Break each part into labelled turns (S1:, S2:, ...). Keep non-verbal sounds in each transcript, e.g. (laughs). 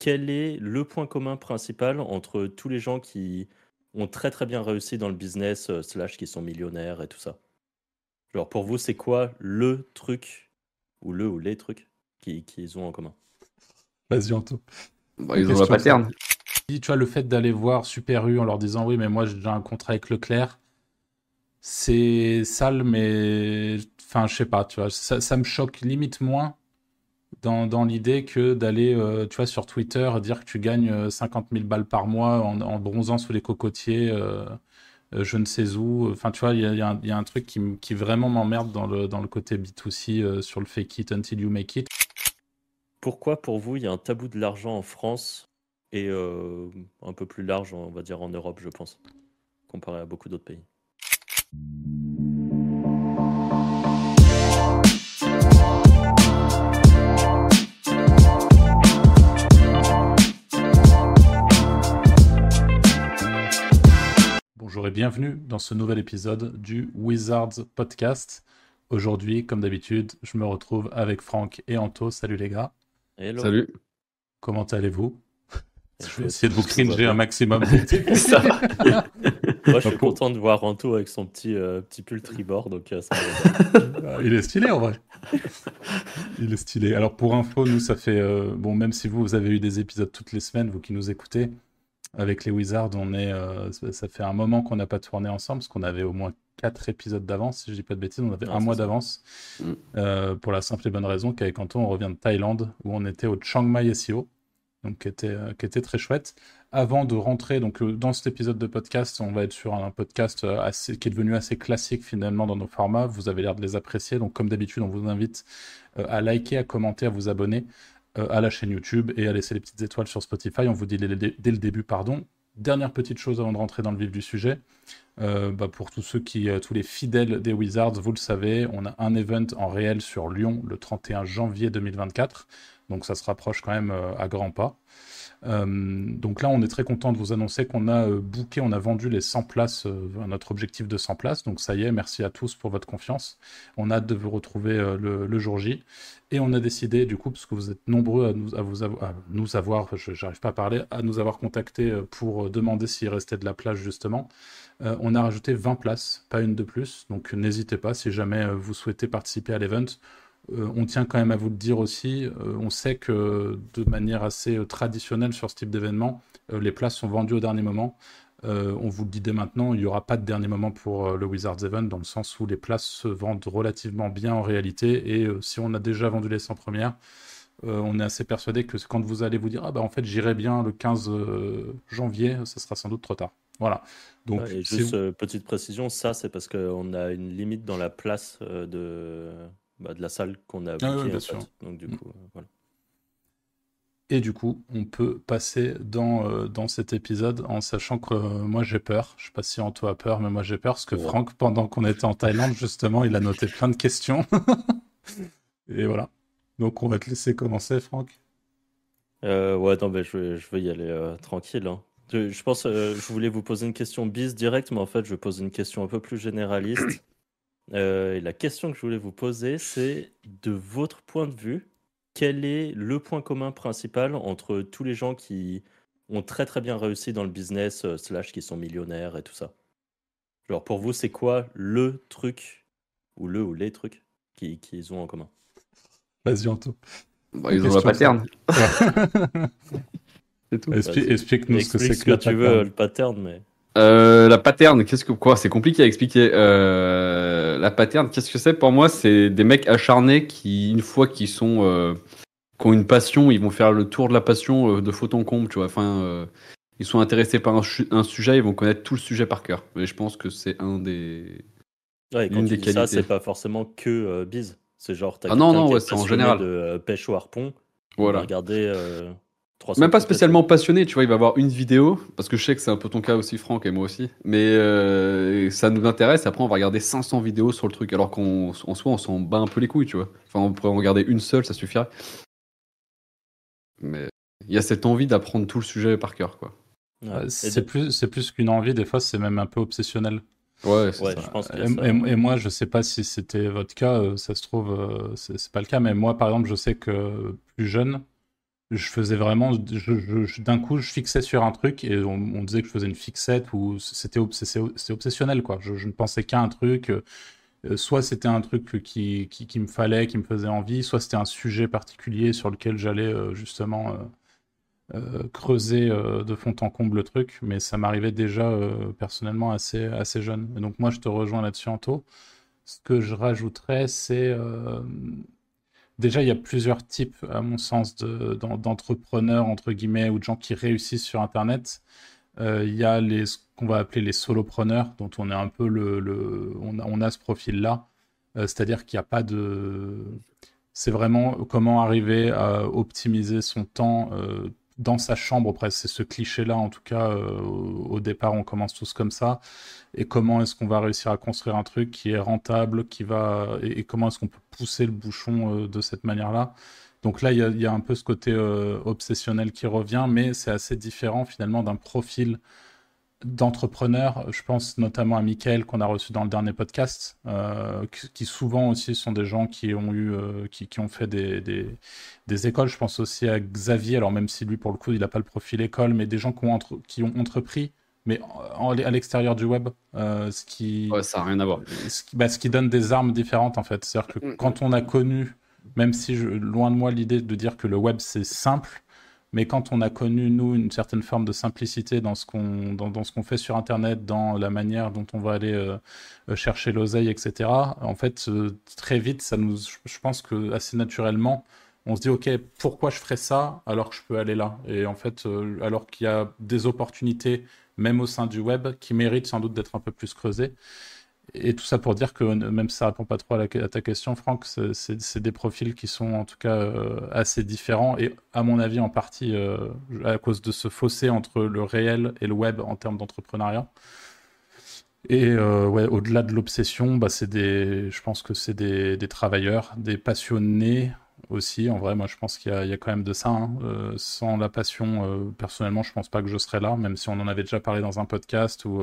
S1: quel est le point commun principal entre tous les gens qui ont très très bien réussi dans le business, euh, slash qui sont millionnaires et tout ça? Genre pour vous, c'est quoi le truc, ou le ou les trucs qu'ils ont en commun?
S2: Vas-y, Anto.
S3: Bah, ils ont la pattern.
S2: Tu vois, le fait d'aller voir Super U en leur disant oui, mais moi j'ai un contrat avec Leclerc, c'est sale, mais enfin, je sais pas, tu vois, ça, ça me choque limite moins dans, l'idée que d'aller, euh, tu vois, sur Twitter dire que tu gagnes 50 euh, 000 balles par mois en, bronzant sous les cocotiers, euh, je ne sais où. Enfin, tu vois, il y, a, un truc qui, qui vraiment m'emmerde dans le, dans le côté B2C sur le fake it until you make it.
S1: Pourquoi, pour vous, il y a un tabou de l'argent en France et un peu plus large, on va dire, en Europe, je pense, comparé à beaucoup d'autres pays?
S2: Bonjour et bienvenue dans ce nouvel épisode du Wizards Podcast. Aujourd'hui, comme d'habitude, je me retrouve avec Franck et Anto. Salut les gars.
S3: Hello. Salut.
S2: Comment allez-vous? Je vais essayer de vous cringer un maximum. (laughs)
S1: ça Moi, je suis content de voir Anto avec son petit, euh, petit pull tribord. Donc, euh, ça
S2: ah, Il est stylé en vrai. Il est stylé. Alors, pour info, nous, ça fait. Euh, bon, même si vous, vous avez eu des épisodes toutes les semaines, vous qui nous écoutez, avec les Wizards, on est, euh, ça fait un moment qu'on n'a pas tourné ensemble, parce qu'on avait au moins quatre épisodes d'avance, si je dis pas de bêtises, on avait
S1: Ah,
S2: un mois d'avance,
S3: Mm.
S2: euh, pour la simple et bonne raison qu'avec Anton, on revient de Thaïlande, où on était au Chiang Mai SEO, donc qui était, euh, qui était très chouette. Avant de rentrer, donc dans cet épisode de podcast, on va être sur un podcast assez, qui est devenu assez classique finalement dans nos formats. Vous avez l'air de les apprécier, donc comme d'habitude, on vous invite à liker, à commenter, à vous abonner à la chaîne YouTube et à laisser les petites étoiles sur Spotify. On vous dit dès, le début, pardon. Dernière petite chose avant de rentrer dans le vif du sujet. Euh, bah, pour tous ceux qui, euh, tous les fidèles des Wizards, vous le savez, on a un event en réel sur Lyon le 31 janvier 2024. Donc ça se rapproche quand même euh, à grands pas. Euh, donc là, on est très content de vous annoncer qu'on a euh, booké, on a vendu les 100 places, euh, notre objectif de 100 places. Donc ça y est, merci à tous pour votre confiance. On a hâte de vous retrouver le, jour J. Et on a décidé, du coup, parce que vous êtes nombreux à nous, avoir, j'arrive pas à parler, à nous avoir contacté euh, pour demander s'il restait de la place, justement. On a rajouté 20 places, pas une de plus. Donc n'hésitez pas si jamais vous souhaitez participer à l'event. Euh, on tient quand même à vous le dire aussi. euh, on sait que de manière assez euh, traditionnelle sur ce type d'événement, euh, les places sont vendues au dernier moment. On vous le dit dès maintenant, il n'y aura pas de dernier moment pour le Wizards Event, dans le sens où les places se vendent relativement bien en réalité. Et si on a déjà vendu les 100 premières, on est assez persuadé que quand vous allez vous dire Ah bah en fait j'irai bien le 15 euh, janvier, ça sera sans doute trop tard. Voilà. Donc,
S1: et juste petite précision, ça c'est parce qu'on a une limite dans la place de, bah, de la salle qu'on a
S2: Ah bien sûr.
S1: fait. Donc du
S2: Mm.
S1: coup, euh, voilà.
S2: Et du coup, on peut passer dans, euh, dans cet épisode en sachant que euh, moi j'ai peur. Je sais pas si Anto a peur, mais moi j'ai peur parce que
S1: Ouais.
S2: Franck, pendant qu'on était en Thaïlande, justement, il a noté plein de questions. (laughs) Et voilà. Donc on va te laisser commencer, Franck.
S1: Euh, ouais, non, mais je, vais- je vais y aller euh, tranquille. hein. Je, je pense, euh, je voulais vous poser une question bis directe, mais en fait, je vais poser une question un peu plus généraliste. Euh, et la question que je voulais vous poser, c'est de votre point de vue, quel est le point commun principal entre tous les gens qui ont très très bien réussi dans le business, euh, slash qui sont millionnaires et tout ça? Genre, pour vous, c'est quoi le truc, ou le ou les trucs qui- qu'ils ont en commun?
S2: Vas-y, Anto.
S3: Bah, ils ont la pattern. (laughs) C'est tout.
S2: Expli-
S1: Vas-y.
S2: Explique-nous ce que c'est
S1: ce
S2: que
S1: que tu veux, le pattern, mais.
S3: Euh, la pattern, qu'est-ce que quoi C'est compliqué à expliquer. Euh, la pattern, qu'est-ce que c'est? Pour moi, c'est des mecs acharnés qui, une fois qu'ils sont, euh, qui ont une passion, ils vont faire le tour de la passion euh, de faute en comble, tu vois. Enfin, ils sont intéressés par un, sujet, ils vont connaître tout le sujet par cœur. Et je pense que c'est un des.
S1: Ouais, quand tu
S3: des
S1: dis ça,
S3: qualités.
S1: c'est pas forcément que bise. C'est genre, t'as
S3: Ah non, non, ouais, c'est en général.
S1: de pêche au harpon.
S3: Voilà.
S1: Regarder. 300
S3: Même pas spécialement passionné, tu vois, il va avoir une vidéo, parce que je sais que c'est un peu ton cas aussi, Franck, et moi aussi, mais euh, ça nous intéresse, après on va regarder 500 vidéos sur le truc, alors qu'en en soi on s'en bat un peu les couilles, tu vois. Enfin, on pourrait en regarder une seule, ça suffirait. Mais il y a cette envie d'apprendre tout le sujet par cœur, quoi.
S1: Ouais.
S2: Euh, C'est
S1: de-
S2: plus, c'est plus qu'une envie, des fois c'est même un peu obsessionnel.
S3: Ouais, c'est
S1: Ouais,
S3: ça.
S1: je pense qu'il y
S2: Et,
S1: a ça.
S2: et- et moi, je sais pas si c'était votre cas, euh, ça se trouve, c'est c'est pas le cas, mais moi, par exemple, je sais que plus jeune, je faisais vraiment, d'un coup, je fixais sur un truc et on, disait que je faisais une fixette ou c'était obsessionnel, quoi. Je, ne pensais qu'à un truc. Euh, soit c'était un truc qui, me fallait, qui me faisait envie, soit c'était un sujet particulier sur lequel j'allais euh, justement euh, creuser de fond en comble le truc. Mais ça m'arrivait déjà personnellement assez, jeune. Donc moi, je te rejoins là-dessus, Anto. Ce que je rajouterais, c'est Déjà, il y a plusieurs types, à mon sens, d'entrepreneurs, entre guillemets, ou de gens qui réussissent sur Internet. Euh, il y a les, ce qu'on va appeler les solopreneurs, dont on est un peu le. on, a, ce profil-là. Euh, c'est-à-dire qu'il n'y a pas de. C'est vraiment comment arriver à optimiser son temps euh, dans sa chambre, presque. C'est ce cliché-là, en tout cas, au départ, on commence tous comme ça et comment est-ce qu'on va réussir à construire un truc qui est rentable, qui va et, comment est-ce qu'on peut pousser le bouchon euh, de cette manière-là? Donc là, il y, a un peu ce côté euh, obsessionnel qui revient, mais c'est assez différent finalement d'un profil d'entrepreneur. Je pense notamment à Michael qu'on a reçu dans le dernier podcast, euh, qui, souvent aussi sont des gens qui ont eu, qui, qui, ont fait des, des, des, écoles. Je pense aussi à Xavier, alors même si lui pour le coup il n'a pas le profil école, mais des gens qui ont, entre, qui ont entrepris mais à l'extérieur du web, euh, ce qui.
S3: Ouais, ça n'a rien à voir.
S2: Ce qui, bah, ce qui, donne des armes différentes, en fait. C'est-à-dire que mm. quand on a connu, même si je, loin de moi l'idée de dire que le web c'est simple, mais quand on a connu, nous, une certaine forme de simplicité dans ce qu'on dans, fait sur Internet, dans la manière dont on va aller euh, euh, chercher l'oseille, etc., en fait, très vite, ça nous, je pense que assez naturellement, on se dit, OK, pourquoi je ferais ça alors que je peux aller là? Et en fait, alors qu'il y a des opportunités même au sein du web, qui mérite sans doute d'être un peu plus creusé. Et tout ça pour dire que même si ça répond pas trop à, ta question, Franck, c'est des profils qui sont en tout cas euh, assez différents et à mon avis en partie euh, à cause de ce fossé entre le réel et le web en termes d'entrepreneuriat. Et euh, au-delà de l'obsession, bah, je pense que c'est des, travailleurs, des passionnés aussi. En vrai, moi, je pense qu'il y, a quand même de ça. Hein. Sans la passion, personnellement, je pense pas que je serais là, même si on en avait déjà parlé dans un podcast où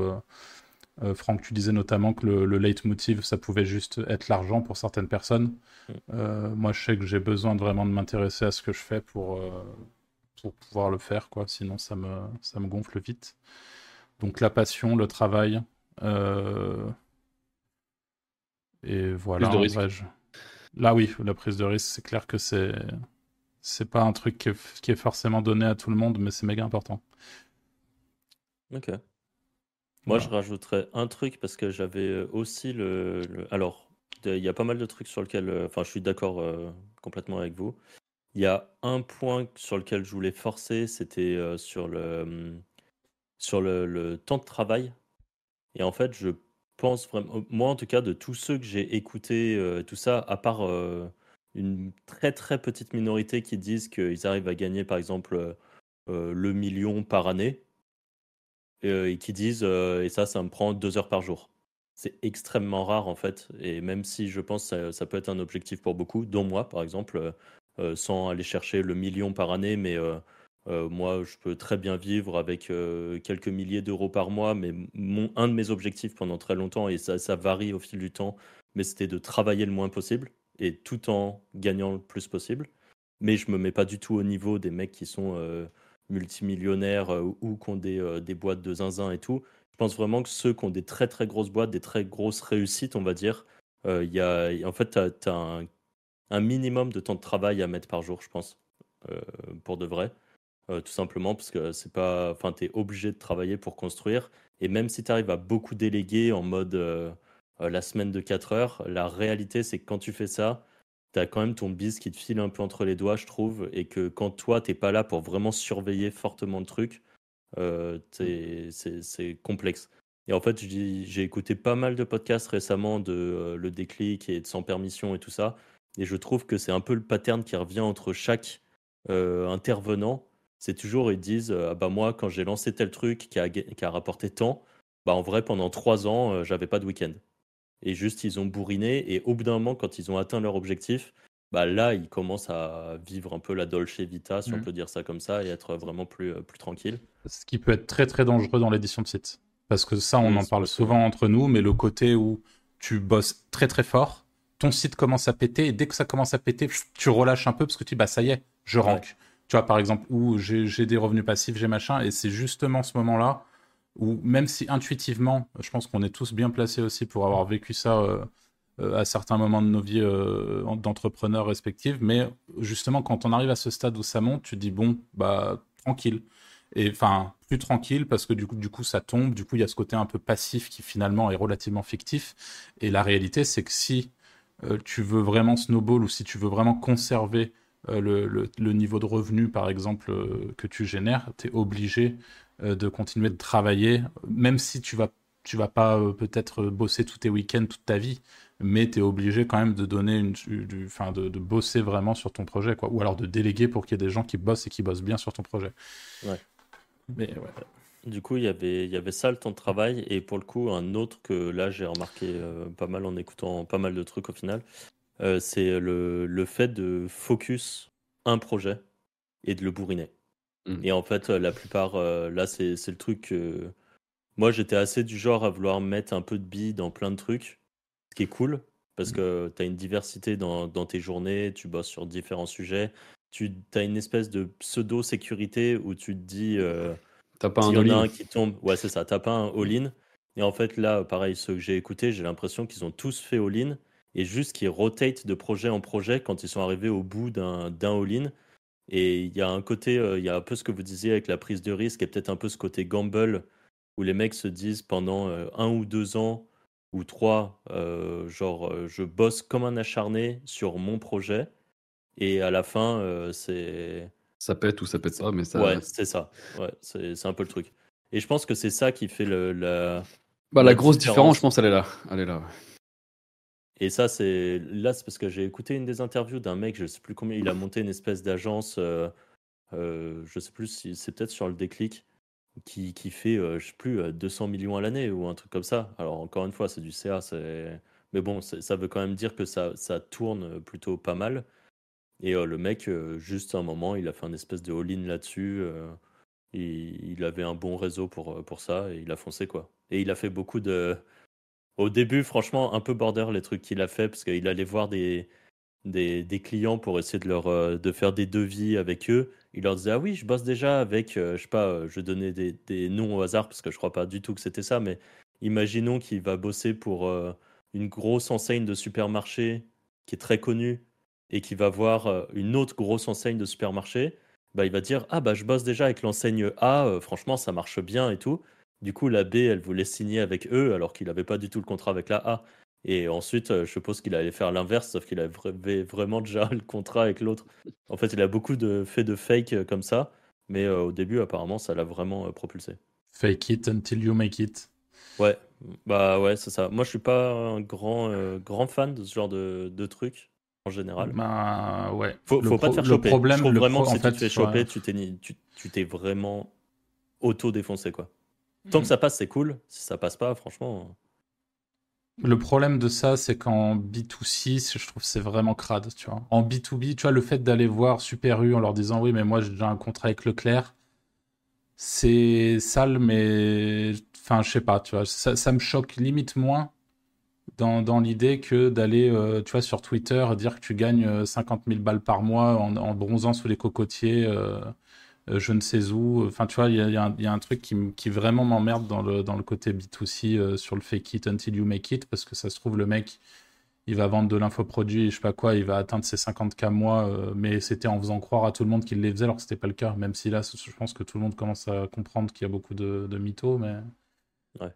S2: euh, Franck, tu disais notamment que le, le leitmotiv, ça pouvait juste être l'argent pour certaines personnes. Mm. moi, je sais que j'ai besoin de vraiment de m'intéresser à ce que je fais pour, pour pouvoir le faire, quoi. Sinon, ça me, ça me gonfle vite. Donc, la passion, le travail. Et voilà.
S3: Plus de
S2: Là, oui, la prise de risque, c'est clair que c'est c'est pas un truc qui est, forcément donné à tout le monde, mais c'est méga important.
S1: Ok. Moi, je rajouterais un truc parce que j'avais euh, aussi le, Alors, il y a pas mal de trucs sur lesquels. Euh, enfin, je suis d'accord euh, complètement avec vous. Il y a un point sur lequel je voulais forcer, c'était sur le sur le, le, temps de travail. Et en fait, je pense vraiment, moi en tout cas, de tous ceux que j'ai écoutés, euh, tout ça, à part une très très petite minorité qui disent qu'ils arrivent à gagner par exemple le million par année, et qui disent, et ça, ça me prend deux heures par jour. C'est extrêmement rare en fait, et même si je pense que ça, peut être un objectif pour beaucoup, dont moi par exemple, sans aller chercher le million par année, mais euh, moi, je peux très bien vivre avec euh, quelques milliers d'euros par mois, mais un de mes objectifs pendant très longtemps, et ça, ça varie au fil du temps, mais c'était de travailler le moins possible et tout en gagnant le plus possible. Mais je me mets pas du tout au niveau des mecs qui sont euh, multimillionnaires ou qui ont des, des, boîtes de zinzin et tout. Je pense vraiment que ceux qui ont des très très grosses boîtes, des très grosses réussites, on va dire, il y a, en fait, tu as, un, minimum de temps de travail à mettre par jour, je pense, pour de vrai. Euh, tout simplement parce que c'est pas, enfin, tu es obligé de travailler pour construire. Et même si tu arrives à beaucoup déléguer en mode euh, euh, la semaine de 4 heures, la réalité c'est que quand tu fais ça, tu as quand même ton bis qui te file un peu entre les doigts, je trouve, et que quand toi t'es pas là pour vraiment surveiller fortement le truc, c'est complexe. Et en fait, j'ai écouté pas mal de podcasts récemment de Le Déclic et de Sans Permission et tout ça. Et je trouve que c'est un peu le pattern qui revient entre chaque intervenant c'est toujours, ils disent, ah bah moi, quand j'ai lancé tel truc qui a, qui a rapporté tant, bah en vrai, pendant trois ans, j'avais pas de week-end. Et juste, ils ont bourriné. Et au bout d'un moment, quand ils ont atteint leur objectif, bah là, ils commencent à vivre un peu la Dolce Vita, si on mmh. peut dire ça comme ça, et être vraiment plus, plus tranquille.
S2: Ce qui peut être très très dangereux dans l'édition de site. Parce que ça, on en parle souvent entre nous, mais le côté où tu bosses très très fort, ton site commence à péter, et dès que ça commence à péter, tu relâches un peu parce que tu dis, bah ça y est, je rank Tu vois, par exemple, où j'ai des revenus passifs, j'ai machin, et c'est justement ce moment-là où, même si intuitivement, je pense qu'on est tous bien placés aussi pour avoir vécu ça euh, euh, à certains moments de nos vies euh, d'entrepreneurs respectifs, mais justement, quand on arrive à ce stade où ça monte, tu dis, bon, bah, tranquille. Et enfin, plus tranquille parce que du coup, du coup, ça tombe. Du coup, il y a ce côté un peu passif qui finalement est relativement fictif. Et la réalité, c'est que si tu veux vraiment snowball ou si tu veux vraiment conserver le, niveau de revenu, par exemple, que tu génères, tu es obligé de continuer de travailler, même si tu vas, tu vas pas peut-être bosser tous tes week-ends, toute ta vie, mais tu es obligé quand même de donner une, du, fin, de, bosser vraiment sur ton projet, quoi. Ou alors de déléguer pour qu'il y ait des gens qui bossent et qui bossent bien sur ton projet.
S1: Ouais. Mais Du coup, il y avait, il y avait ça le temps de travail, et pour le coup, un autre que là j'ai remarqué pas mal en écoutant pas mal de trucs au final, euh, c'est le, le, fait de focus un projet et de le bourriner. Mmh. Et en fait, la plupart, euh, là, c'est le truc moi, j'étais assez du genre à vouloir mettre un peu de billes dans plein de trucs, ce qui est cool, parce mmh. que tu as une diversité dans, dans, tes journées, tu bosses sur différents sujets, tu as une espèce de pseudo-sécurité où tu te dis, euh,
S3: t'as pas un all-in
S1: qui tombe, ouais, c'est ça, t'as pas un all-in. Et en fait, là, pareil, ceux que j'ai écoutés, j'ai l'impression qu'ils ont tous fait all-in et juste qui rotate de projet en projet quand ils sont arrivés au bout d'un all-in. Et il y a un côté, euh, il y a un peu ce que vous disiez avec la prise de risque et peut-être un peu ce côté gamble où les mecs se disent pendant euh, un ou deux ans ou trois, euh, genre je bosse comme un acharné sur mon projet et à la fin c'est.
S3: Ça pète ou ça pète pas, mais ça.
S1: Ouais, c'est ça. Ouais, c'est un peu le truc. Et je pense que c'est ça qui fait le, la.
S3: Bah, la, grosse différence, je pense, elle est là. Elle est là.
S1: Et ça, c'est là, c'est parce que j'ai écouté une des interviews d'un mec, je sais plus combien, il a monté une espèce d'agence, euh, euh, je sais plus si c'est peut-être sur le déclic, qui, qui fait, euh, je sais plus, 200 millions à l'année ou un truc comme ça. Alors, encore une fois, c'est du CA, mais bon, ça veut quand même dire que ça, ça tourne plutôt pas mal. Et le mec, juste un moment, il a fait un espèce de all-in là-dessus. Il, il, avait un bon réseau pour, pour ça et il a foncé, quoi. Et il a fait beaucoup de au début, franchement, un peu border les trucs qu'il a fait, parce qu'il allait voir des, clients pour essayer de, leur, euh, faire des devis avec eux. Il leur disait Ah oui, je bosse déjà avec, euh, je sais pas, euh, je donnais des, des, noms au hasard, parce que je crois pas du tout que c'était ça, mais imaginons qu'il va bosser pour une grosse enseigne de supermarché qui est très connue et qui va voir une autre grosse enseigne de supermarché. Bah, il va dire Ah bah je bosse déjà avec l'enseigne A, franchement ça marche bien et tout. Du coup, la B, elle voulait signer avec eux alors qu'il n'avait pas du tout le contrat avec la A. Et ensuite, euh, je suppose qu'il allait faire l'inverse, sauf qu'il avait vraiment déjà (laughs) le contrat avec l'autre. En fait, il a beaucoup de faits de fake euh, comme ça, mais euh, au début, apparemment, ça l'a vraiment propulsé.
S2: Fake it until you make it.
S1: Ouais, bah ouais, c'est ça. Moi, je suis pas un grand, grand fan de ce genre de, de trucs en général.
S2: Bah ouais.
S1: Faut, faut pas te faire choper. Problème, je trouve vraiment que si tu te fais choper, t'es tu t'es vraiment auto-défoncé, quoi. Tant que mm. ça passe, c'est cool. Si ça passe pas, franchement.
S2: Le problème de ça, c'est qu'en B2C, je trouve c'est vraiment crade, tu vois. En B2B, tu vois, le fait d'aller voir Super U en leur disant oui, mais moi j'ai déjà un contrat avec Leclerc, c'est sale, mais enfin, je sais pas, tu vois, ça, me choque limite moins dans, l'idée que d'aller, euh, tu vois, sur Twitter dire que tu gagnes 50 euh, 000 balles par mois en, bronzant sous les cocotiers. Euh, euh, je ne sais où. Enfin, tu vois, il y, a, un truc qui, vraiment m'emmerde dans le, dans le côté B2C euh, sur le fake it until you make it, parce que ça se trouve, le mec, il va vendre de l'infoproduit, je sais pas quoi, il va atteindre ses 50K mois, euh, mais c'était en faisant croire à tout le monde qu'il les faisait, alors que c'était pas le cas, même si là, je pense que tout le monde commence à comprendre qu'il y a beaucoup de, de mythos, mais.
S1: Ouais.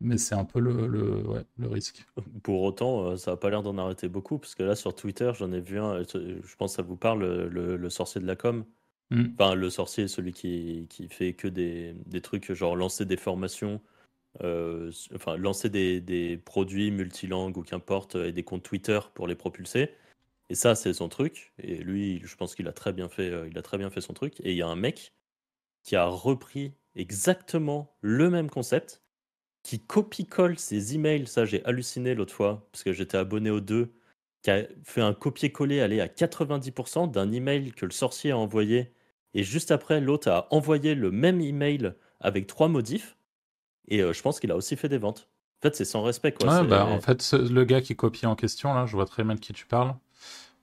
S2: Mais c'est un peu le, le, ouais, le, risque. (laughs)
S1: Pour autant, ça n'a pas l'air d'en arrêter beaucoup, parce que là, sur Twitter, j'en ai vu un, je pense que ça vous parle, le, le sorcier de la com. Mm. Enfin, le sorcier, celui qui, qui fait que des, des, trucs, genre lancer des formations, euh, enfin, lancer des, des, produits multilangues ou qu'importe, et des comptes Twitter pour les propulser. Et ça, c'est son truc. Et lui, je pense qu'il a très bien fait, euh, a très bien fait son truc. Et il y a un mec qui a repris exactement le même concept, qui copie-colle ses emails. Ça, j'ai halluciné l'autre fois, parce que j'étais abonné aux deux, qui a fait un copier-coller, aller à 90% d'un email que le sorcier a envoyé et juste après, l'autre a envoyé le même email avec trois modifs. Et euh, je pense qu'il a aussi fait des ventes. En fait, c'est sans respect. Quoi.
S2: Ouais, bah, en fait, le gars qui copie en question, là, je vois très bien de qui tu parles.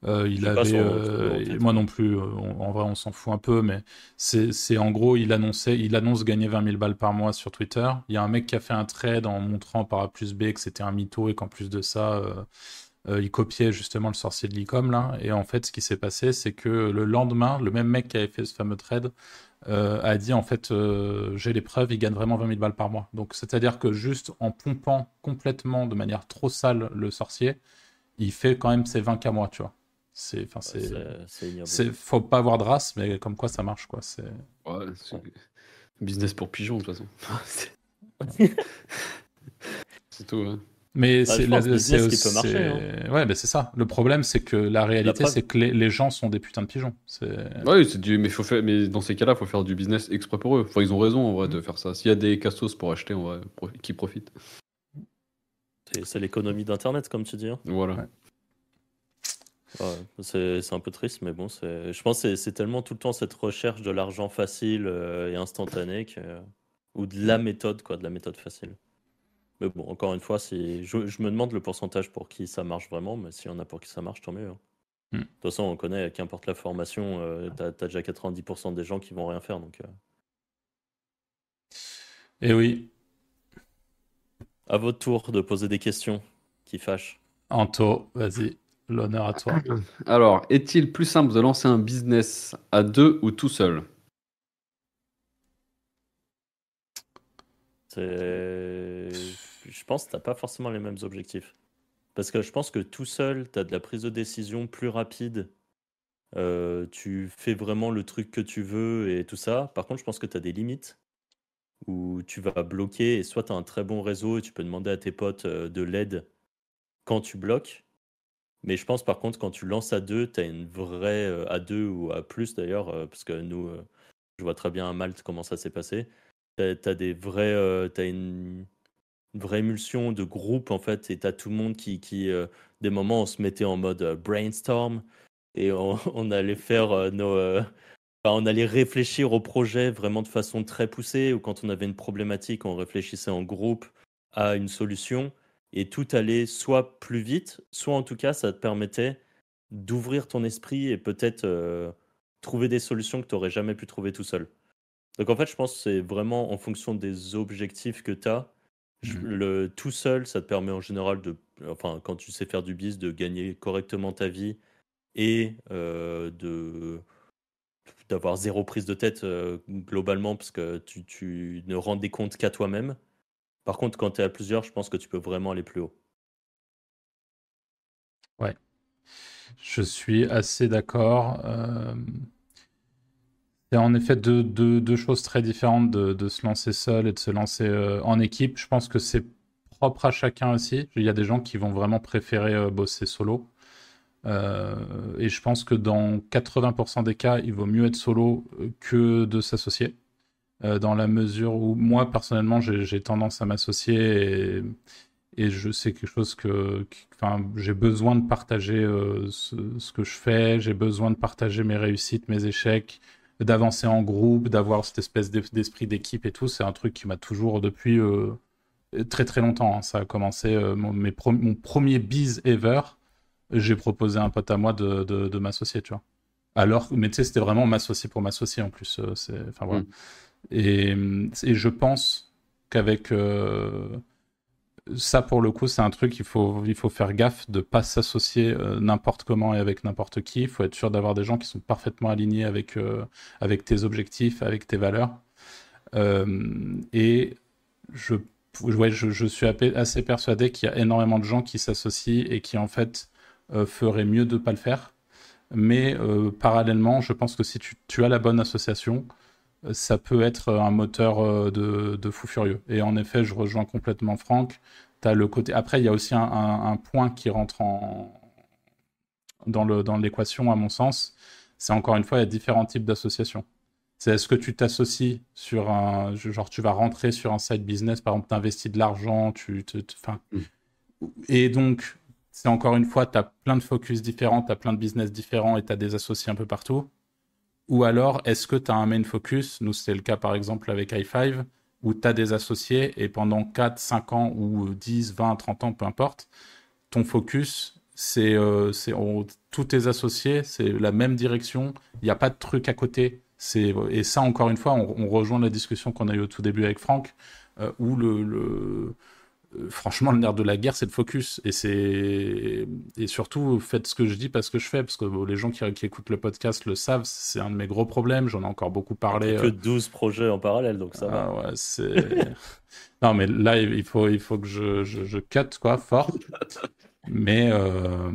S2: Euh, il avait, euh, moi non plus, euh, en vrai on s'en fout un peu, mais c'est en gros, il annonçait, il annonce gagner 20 000 balles par mois sur Twitter. Il y a un mec qui a fait un trade en montrant par A plus B que c'était un mytho et qu'en plus de ça, il copiait justement le sorcier de l'icom là. Et en fait, ce qui s'est passé, c'est que le lendemain, le même mec qui avait fait ce fameux trade a dit en fait, j'ai les preuves, il gagne vraiment 20 000 balles par mois. Donc c'est-à-dire que juste en pompant complètement de manière trop sale le sorcier, il fait quand même ses 20 k mois, tu vois. C'est, enfin, c'est, faut pas avoir de race, mais comme quoi ça marche, quoi. C'est.
S3: Ouais, business pour pigeons de toute façon. (laughs) c'est tout. Hein.
S2: Mais bah, c'est, c'est aussi... marcher, hein. Ouais, mais c'est ça. Le problème, c'est que la réalité, c'est que les, gens sont des putains de pigeons. C'est...
S3: Ouais, c'est du... mais, faut faire... mais dans ces cas-là, il faut faire du business exprès pour eux. Enfin, ils ont raison en vrai de mm. faire ça. S'il y a des cassos pour acheter, en vrai, qui profitent.
S1: C'est, l'économie d'Internet, comme tu dis. Hein.
S3: Voilà
S1: c'est un peu triste, mais bon, je pense que c'est tellement tout le temps cette recherche de l'argent facile euh, et instantané que, ou de la méthode, quoi, de la méthode facile. Mais bon, encore une fois, si, je, me demande le pourcentage pour qui ça marche vraiment, mais s'il y en a pour qui ça marche, tant mieux. Hein. Hmm. De toute façon, on connaît, qu'importe la formation, euh, tu as, déjà 90% des gens qui vont rien faire. Donc,
S2: Et euh. eh oui.
S1: À votre tour de poser des questions qui fâchent.
S2: Anto, vas-y. L'honneur à toi. (clears throat)
S3: Alors, est-il plus simple de lancer un business à deux ou tout seul?
S1: Je pense que tu n'as pas forcément les mêmes objectifs. Parce que je pense que tout seul, tu as de la prise de décision plus rapide. Euh, tu fais vraiment le truc que tu veux et tout ça. Par contre, je pense que tu as des limites où tu vas bloquer et soit tu as un très bon réseau et tu peux demander à tes potes euh, de l'aide quand tu bloques mais je pense par contre, quand tu lances à deux, tu as une vraie. Euh, à deux ou à plus d'ailleurs, parce que nous, je vois très bien à Malte comment ça s'est passé. Tu as, des vrais. une, vraie émulsion de groupe en fait, et tu as tout le monde qui. qui des moments, on se mettait en mode brainstorm et on, (laughs) allait faire nos. on allait réfléchir au projet vraiment de façon très poussée, ou quand on avait une problématique, on réfléchissait en groupe à une solution et tout allait soit plus vite, soit en tout cas ça te permettait d'ouvrir ton esprit et peut-être euh, trouver des solutions que tu jamais pu trouver tout seul. Donc en fait, je pense que c'est vraiment en fonction des objectifs que tu as. Mmh. Le tout seul, ça te permet en général de, enfin, quand tu sais faire du biz, de gagner correctement ta vie et euh, de d'avoir zéro prise de tête euh, globalement parce que tu, tu ne rends des comptes qu'à toi-même. Par contre, quand tu es à plusieurs, je pense que tu peux vraiment aller plus haut.
S2: Ouais. Je suis assez d'accord. Euh... C'est en effet deux, choses très différentes de, se lancer seul et de se lancer euh, en équipe. Je pense que c'est propre à chacun aussi. Il y a des gens qui vont vraiment préférer euh, bosser solo. Euh, et je pense que dans 80% des cas, il vaut mieux être solo que de s'associer. Dans la mesure où moi personnellement j'ai tendance à m'associer et, et, je quelque chose que, j'ai besoin de partager ce, que je fais, j'ai besoin de partager mes réussites, mes échecs, d'avancer en groupe, d'avoir cette espèce d'esprit d'équipe et tout. C'est un truc qui m'a toujours depuis euh, très très longtemps. Hein. Ça a commencé mon, mes mon premier biz ever. J'ai proposé à un pote à moi de, de, de m'associer, tu vois. Alors, mais tu sais, c'était vraiment m'associer pour m'associer en plus. enfin voilà. Mm. Et, je pense qu'avec euh, ça, pour le coup, c'est un truc, il faut, il faut faire gaffe de ne pas s'associer euh, n'importe comment et avec n'importe qui. Il faut être sûr d'avoir des gens qui sont parfaitement alignés avec, euh, avec tes objectifs, avec tes valeurs. et je, je, je, suis assez persuadé qu'il y a énormément de gens qui s'associent et qui, en fait, feraient mieux de ne pas le faire. Mais parallèlement, je pense que si tu, tu as la bonne association, ça peut être un moteur euh, de, fou furieux. Et en effet, je rejoins complètement Franck. As le côté... Après, il y a aussi un, point qui rentre en... dans l'équation, à mon sens. C'est encore une fois, il y a différents types d'associations. C'est est-ce que tu t'associes sur un. Genre, tu vas rentrer sur un side business, par exemple, tu investis de l'argent, tu. Enfin. Mm. Et donc, c'est encore une fois, tu as plein de focus différents, tu as plein de business différents et tu as des associés un peu partout. Ou alors, est-ce que tu as un main focus? Nous, c'est le cas par exemple avec i5, où tu as des associés et pendant 4, 5 ans ou 10, 20, 30 ans, peu importe, ton focus, c'est euh, tous tes associés, c'est la même direction. Il n'y a pas de truc à côté. Et ça encore une fois, on, rejoint la discussion qu'on a eue au tout début avec Franck, euh, où le, franchement le nerf de la guerre, c'est le focus et c'est et surtout faites ce que je dis parce que je fais parce que bon, les gens qui, qui écoutent le podcast le savent. C'est un de mes gros problèmes. J'en ai encore beaucoup parlé.
S1: Que
S2: euh,
S1: 12 projets en parallèle, donc ça va.
S2: ah ouais, c'est. (laughs) non, mais là, il faut, il faut que je, je, je cut, quoi, fort. Mais, euh,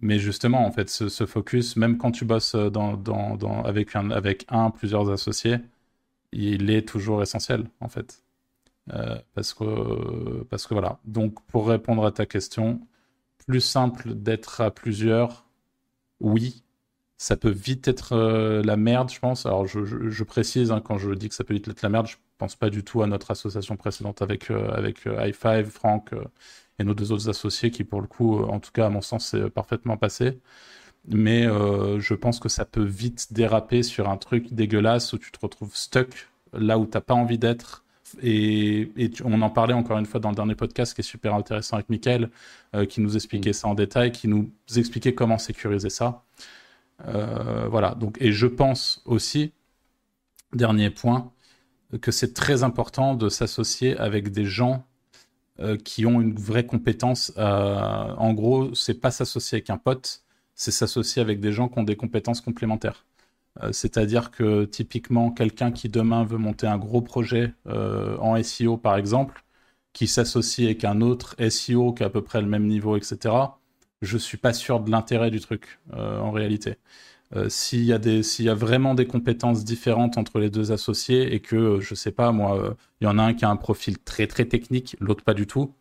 S2: mais justement, en fait, ce, ce focus, même quand tu bosses dans, dans, dans, avec, un, avec un, plusieurs associés, il est toujours essentiel, en fait. Euh, parce que, parce que voilà. Donc, pour répondre à ta question, plus simple d'être à plusieurs, oui. Ça peut vite être euh, la merde, je pense. Alors, je, précise, hein, quand je dis que ça peut vite être la merde, je pense pas du tout à notre association précédente avec, euh, avec High Five, Franck et nos deux autres associés qui, pour le coup, en tout cas, à mon sens, c'est parfaitement passé. Mais je pense que ça peut vite déraper sur un truc dégueulasse où tu te retrouves stuck là où t'as pas envie d'être. Et, et tu- on en parlait encore une fois dans le dernier podcast qui est super intéressant avec Mickaël, euh, qui nous expliquait ça en détail, qui nous expliquait comment sécuriser ça. Euh, voilà, donc, et je pense aussi, dernier point, que c'est très important de s'associer avec des gens euh, qui ont une vraie compétence. en gros, c'est pas s'associer avec un pote, c'est s'associer avec des gens qui ont des compétences complémentaires. Euh, C'est-à-dire que typiquement, quelqu'un qui demain veut monter un gros projet euh, en SEO, par exemple, qui s'associe avec un autre SEO qui a à peu près le même niveau, etc., je suis pas sûr de l'intérêt du truc euh, en réalité. S'il y a des, s'il y a vraiment des compétences différentes entre les deux associés et que, je sais pas, moi, il y en a un qui a un profil très très technique, l'autre pas du tout,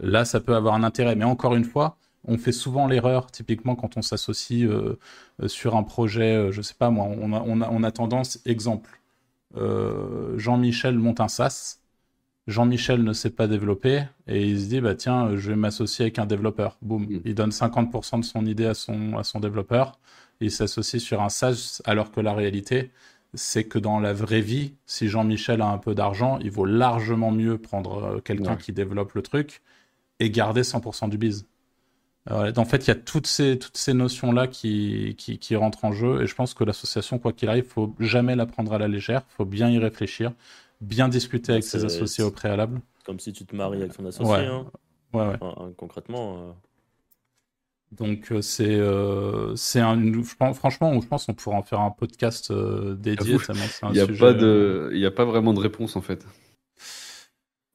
S2: là, ça peut avoir un intérêt. Mais encore une fois, on fait souvent l'erreur, typiquement quand on s'associe euh, euh, sur un projet, euh, je sais pas, moi, on a, on a, on a tendance, exemple, Jean-Michel monte un SaaS. Jean-Michel ne sait pas développer et il se dit bah tiens je vais m'associer avec un développeur. Boum,
S3: Mm.
S2: il donne 50% de son idée à son, à son développeur il s'associe sur un SaaS, alors que la réalité, c'est que dans la vraie vie, si Jean-Michel a un peu d'argent, il vaut largement mieux prendre quelqu'un
S3: Ouais.
S2: qui développe le truc et garder 100% du biz. Euh, en fait, il y a toutes ces, toutes ces notions-là qui, qui, qui rentrent en jeu, et je pense que l'association, quoi qu'il arrive, faut jamais la prendre à la légère, faut bien y réfléchir, bien discuter avec ses associés au préalable.
S1: Comme si tu te maries avec ton associé.
S2: Ouais.
S1: hein.
S2: Ouais, ouais.
S1: Enfin, concrètement. euh,
S2: Donc euh, c'est euh, c'est un je pense, franchement je pense qu'on pourrait en faire un podcast euh, dédié
S3: Il n'y a,
S2: sujet,
S3: pas
S2: euh,
S3: de... il y a pas vraiment de réponse en fait.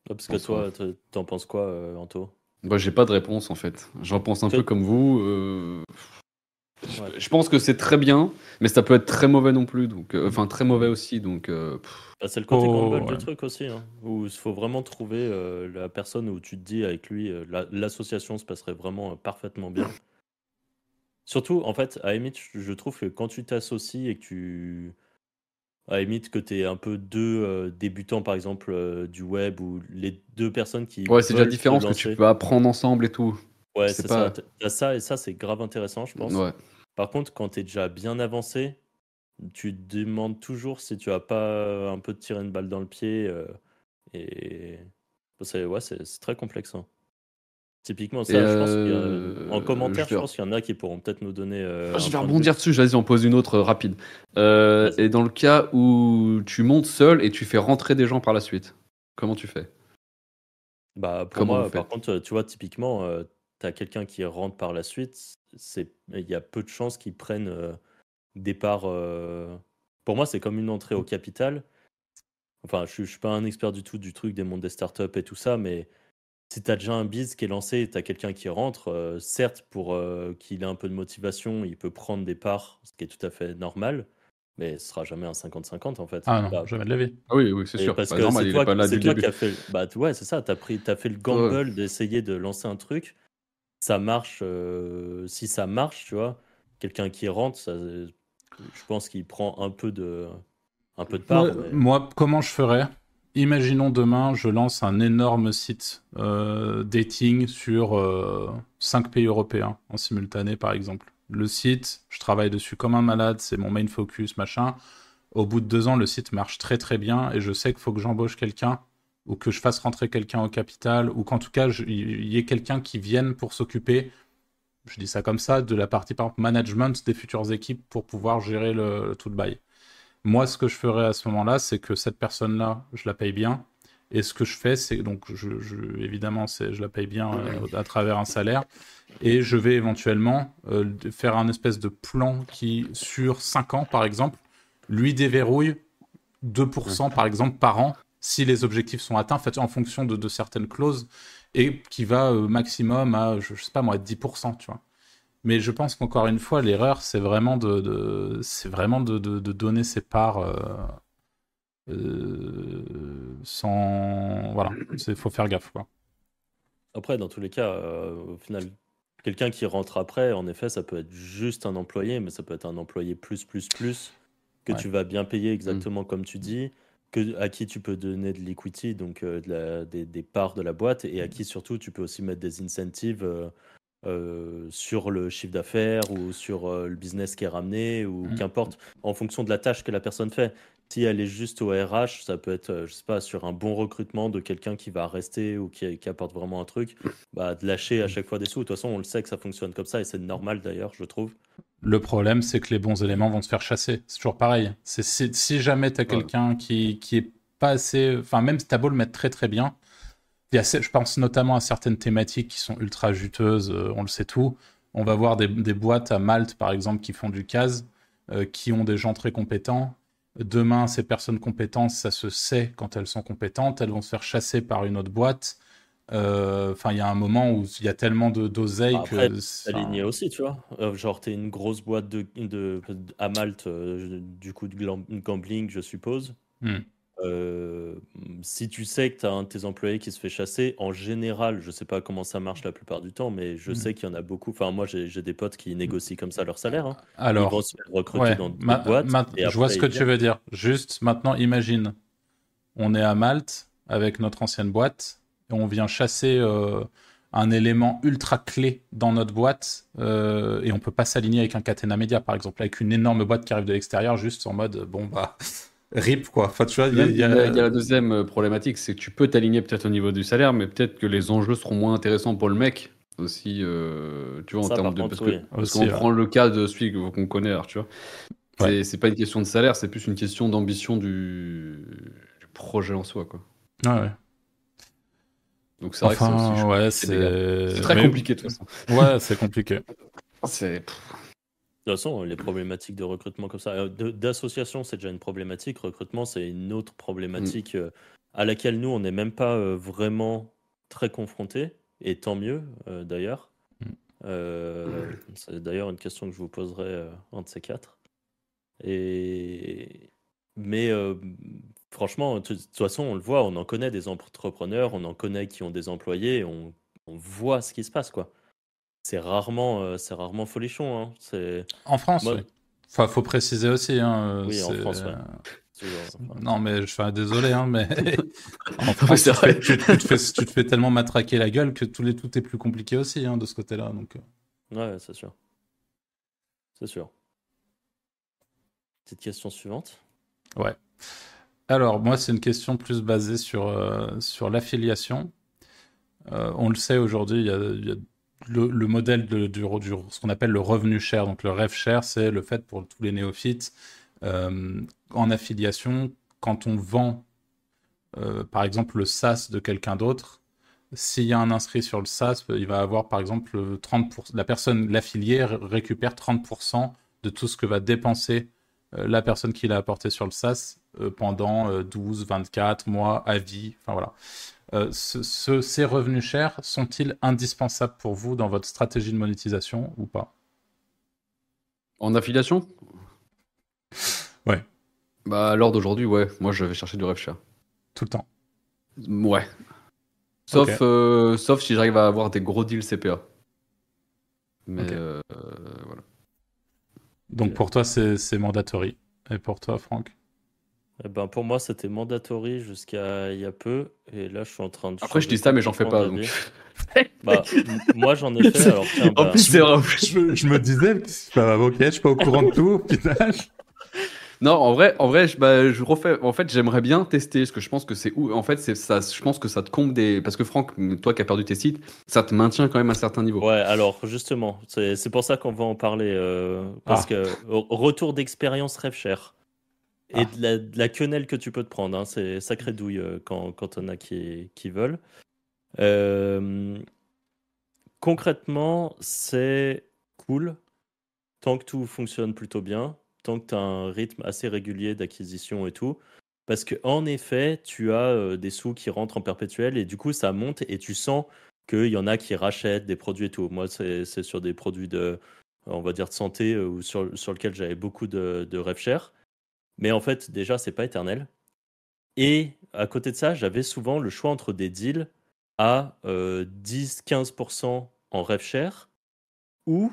S1: ouais, parce que toi, t'en penses quoi, euh, Anto?
S3: Moi, j'ai pas de réponse en fait. J'en pense un peu comme vous. euh,
S1: Ouais.
S3: Je pense que c'est très bien, mais ça peut être très mauvais non plus. Donc, euh, enfin, très mauvais aussi. Donc, euh,
S1: Bah, C'est le côté
S2: Oh,
S1: gamble
S2: ouais.
S1: du truc aussi, hein, où il faut vraiment trouver euh, la personne où tu te dis avec lui, euh, la- l'association se passerait vraiment euh, parfaitement bien. Surtout, en fait, à je je trouve que quand tu t'associes et que tu. À la limite, que tu es un peu deux euh, débutants, par exemple, euh, du web, ou les deux personnes qui.
S3: ouais, c'est déjà différent parce que tu peux apprendre ensemble et tout.
S1: Ouais,
S3: c'est pas-
S1: ça. T'as ça, et ça, c'est grave intéressant, je pense.
S3: Ouais.
S1: Par contre, quand tu es déjà bien avancé, tu te demandes toujours si tu as pas un peu de tirer une balle dans le pied. euh, et c'est ouais, très complexe. hein. Typiquement, ça, je pense qu'il y a-
S3: euh,
S1: en commentaire,
S3: je
S1: pense qu'il y en a qui pourront peut-être nous donner. euh,
S3: Ah, je vais
S1: de
S3: rebondir dessus, vas-y, on pose une autre euh, rapide. Euh, et dans le cas où tu montes seul et tu fais rentrer des gens par la suite, comment tu fais?
S1: Bah, pour
S3: Comment
S1: moi, par contre, tu vois, typiquement, tu as quelqu'un qui rentre par la suite, c'est il y a peu de chances qu'il prenne euh, des parts. euh, Pour moi, c'est comme une entrée au capital. Enfin, je ne suis pas un expert du tout du truc des mondes des startups et tout ça, mais si tu as déjà un biz qui est lancé et tu as quelqu'un qui rentre, euh, certes, pour euh, qu'il ait un peu de motivation, il peut prendre des parts, ce qui est tout à fait normal, mais ce sera jamais un 50-50 en fait.
S2: ah non
S1: Bah,
S2: jamais de la vie
S3: Ah oui, oui, c'est sûr.
S1: Parce que c'est toi,
S3: pas
S1: qui a fait. le- Bah, ouais, c'est ça. T'as pris, as fait le gamble d'essayer de lancer un truc. Ça marche. euh, si ça marche, tu vois, quelqu'un qui rentre, ça, je pense qu'il prend un peu de, un peu de part.
S2: Moi,
S1: mais-
S2: moi, comment je ferais? Imaginons demain, je lance un énorme site euh, dating sur 5 pays européens en simultané, par exemple. Le site, je travaille dessus comme un malade, c'est mon main focus, machin. Au bout de deux ans, le site marche très très bien et je sais qu'il faut que j'embauche quelqu'un ou que je fasse rentrer quelqu'un au capital ou qu'en tout cas, il y ait quelqu'un qui vienne pour s'occuper je dis ça comme ça, de la partie par management des futures équipes pour pouvoir gérer le, tout le bail. Moi, ce que je ferais à ce moment-là, c'est que cette personne-là, je la paye bien. Et ce que je fais, c'est donc, je, évidemment, je la paye bien euh, à travers un salaire. Et je vais éventuellement euh, faire un espèce de plan qui, sur 5 ans, par exemple, lui déverrouille 2% par exemple par an si les objectifs sont atteints, fait, en fonction de, certaines clauses, et qui va au maximum à, je, sais pas moi, 10%, tu vois. Mais je pense qu'encore une fois, l'erreur, c'est vraiment de, c'est vraiment de, donner ses parts euh, euh, sans, voilà, il faut faire gaffe, quoi.
S1: Après, dans tous les cas, euh, au final, quelqu'un qui rentre après, en effet, ça peut être juste un employé, mais ça peut être un employé plus, plus, plus, que tu vas bien payer exactement comme tu dis à qui tu peux donner de l'equity, donc euh, des, parts de la boîte, et à qui surtout tu peux aussi mettre des incentives euh, euh, sur le chiffre d'affaires ou sur le business qui est ramené, ou mmh. qu'importe, en fonction de la tâche que la personne fait. Si elle est juste au RH, ça peut être, je sais pas, sur un bon recrutement de quelqu'un qui va rester ou qui, qui, apporte vraiment un truc, bah, de lâcher à chaque fois des sous. De toute façon, on le sait que ça fonctionne comme ça, et c'est normal d'ailleurs, je trouve.
S2: Le problème, c'est que les bons éléments vont se faire chasser. C'est toujours pareil. C'est si, jamais tu as quelqu'un qui, qui est pas assez. Enfin, même si tu as beau le mettre très très bien, il y a, je pense notamment à certaines thématiques qui sont ultra juteuses, euh, on le sait tout. On va voir des, boîtes à Malte, par exemple, qui font du CAS, euh, qui ont des gens très compétents. Demain, ces personnes compétentes, ça se sait quand elles sont compétentes, elles vont se faire chasser par une autre boîte. Euh, enfin, il y a un moment où il y a tellement de d'oseille que.
S1: Aligné aussi, tu vois. Euh, genre, t'es une grosse boîte de, de, à Malte, du coup, de gambling, je suppose. Hmm. Si tu sais que tu as un de tes employés qui se fait chasser, en général, je sais pas comment ça marche la plupart du temps, mais je hmm. sais qu'il y en a beaucoup. Enfin, moi, j'ai des potes qui négocient comme ça leur salaire. Hein.
S2: Alors, Ils vont se recruter dans des boîtes. je vois ce que tu veux dire. Juste maintenant, imagine, on est à Malte avec notre ancienne boîte on vient chasser euh, un élément ultra clé dans notre boîte euh, et on peut pas s'aligner avec un Catena Media par exemple, avec une énorme boîte qui arrive de l'extérieur, juste en mode bon bah rip quoi. Enfin, tu vois,
S3: il y, a la deuxième euh, problématique, c'est que tu peux t'aligner peut-être au niveau du salaire, mais peut-être que les enjeux seront moins intéressants pour le mec aussi, tu vois, en termes de. Parce qu'on prend le cas de celui qu'on connaît, alors, tu vois. C'est pas une question de salaire, c'est plus une question d'ambition du... du... projet en soi, quoi.
S2: Ah ouais.
S3: Donc c'est vrai
S2: que
S3: c'est très compliqué de toute façon.
S2: Ouais, c'est compliqué.
S3: c'est.
S1: De toute façon, les problématiques de recrutement comme ça, euh, d'association, c'est déjà une problématique. Recrutement, c'est une autre problématique mm. euh, à laquelle nous, on n'est même pas euh, vraiment très confrontés. Et tant mieux, d'ailleurs. Mm. c'est d'ailleurs une question que je vous poserai un de ces quatre. Et... Mais franchement, de toute façon, on le voit, on en connaît des entrepreneurs, on en connaît qui ont des employés, on, voit ce qui se passe, quoi. C'est rarement, euh, c'est rarement folichon. Hein. C'est...
S2: En France, oui. Enfin, faut préciser aussi. Hein,
S1: oui, en France,
S2: Non, mais je suis désolé, hein, mais (laughs) en France, tu, fais, tu, te fais, tu, te fais, tellement matraquer la gueule que tout, les, tout est plus compliqué aussi hein, de ce côté-là. Donc...
S1: Euh. Ouais, c'est sûr. C'est sûr. Petite question suivante.
S2: Ouais. Alors, moi, c'est une question plus basée sur, euh, sur l'affiliation. Euh, on le sait aujourd'hui, il y a, le, modèle de, ce qu'on appelle le revenu cher. Donc, le rêve cher, c'est le fait pour tous les néophytes, euh, en affiliation, quand on vend, par exemple, le SaaS de quelqu'un d'autre, s'il y a un inscrit sur le SaaS, il va avoir, par exemple, 30%, la personne, l'affilié récupère 30% de tout ce que va dépenser la personne qui l'a apporté sur le SaaS euh, pendant 12, euh, 24 mois à vie. Enfin voilà. Euh, ces revenus chers sont-ils indispensables pour vous dans votre stratégie de monétisation ou pas?
S3: En affiliation?
S2: Ouais.
S3: Bah, à l'heure d'aujourd'hui, ouais. Moi, je vais chercher du rêve cher.
S2: Tout le temps
S3: Ouais. Sauf, sauf si j'arrive à avoir des gros deals CPA. Mais voilà.
S2: Donc pour toi, c'est mandatory. Et pour toi, Franck?
S1: Eh ben, pour moi, c'était mandatory jusqu'à il y a peu. Et là, je suis en train de.
S3: Après, je dis ça, mais j'en fais pas. Donc...
S1: bah, moi, j'en ai fait. Alors, tiens,
S2: en bah, plus, je, je, me disais, bah, ok, je suis pas au courant de tout.
S3: Non, en vrai, en vrai, je, bah, je refais. En fait, j'aimerais bien tester, parce que je pense que c'est où. En fait, c'est ça. Je pense que ça te comble des. Parce que Franck, toi qui as perdu tes sites, ça te maintient quand même à un certain niveau.
S1: Ouais, alors justement, c'est c'est pour ça qu'on va en parler. euh, parce
S2: Ah.
S1: que retour d'expérience rêve cher. Et
S2: Ah.
S1: de, la, de la quenelle que tu peux te prendre, hein, c'est sacré douille euh, quand, quand on a qui, qui veulent. Euh, concrètement, c'est cool tant que tout fonctionne plutôt bien, tant que tu as un rythme assez régulier d'acquisition et tout. Parce que en effet, tu as euh, des sous qui rentrent en perpétuel et du coup, ça monte et tu sens qu'il y en a qui rachètent des produits et tout. Moi, c'est sur des produits de, on va dire, de santé ou sur, sur lequel j'avais beaucoup de, de rêves chers. Mais en fait, déjà, c'est pas éternel. Et à côté de ça, j'avais souvent le choix entre des deals à euh, 10-15% en rêve ou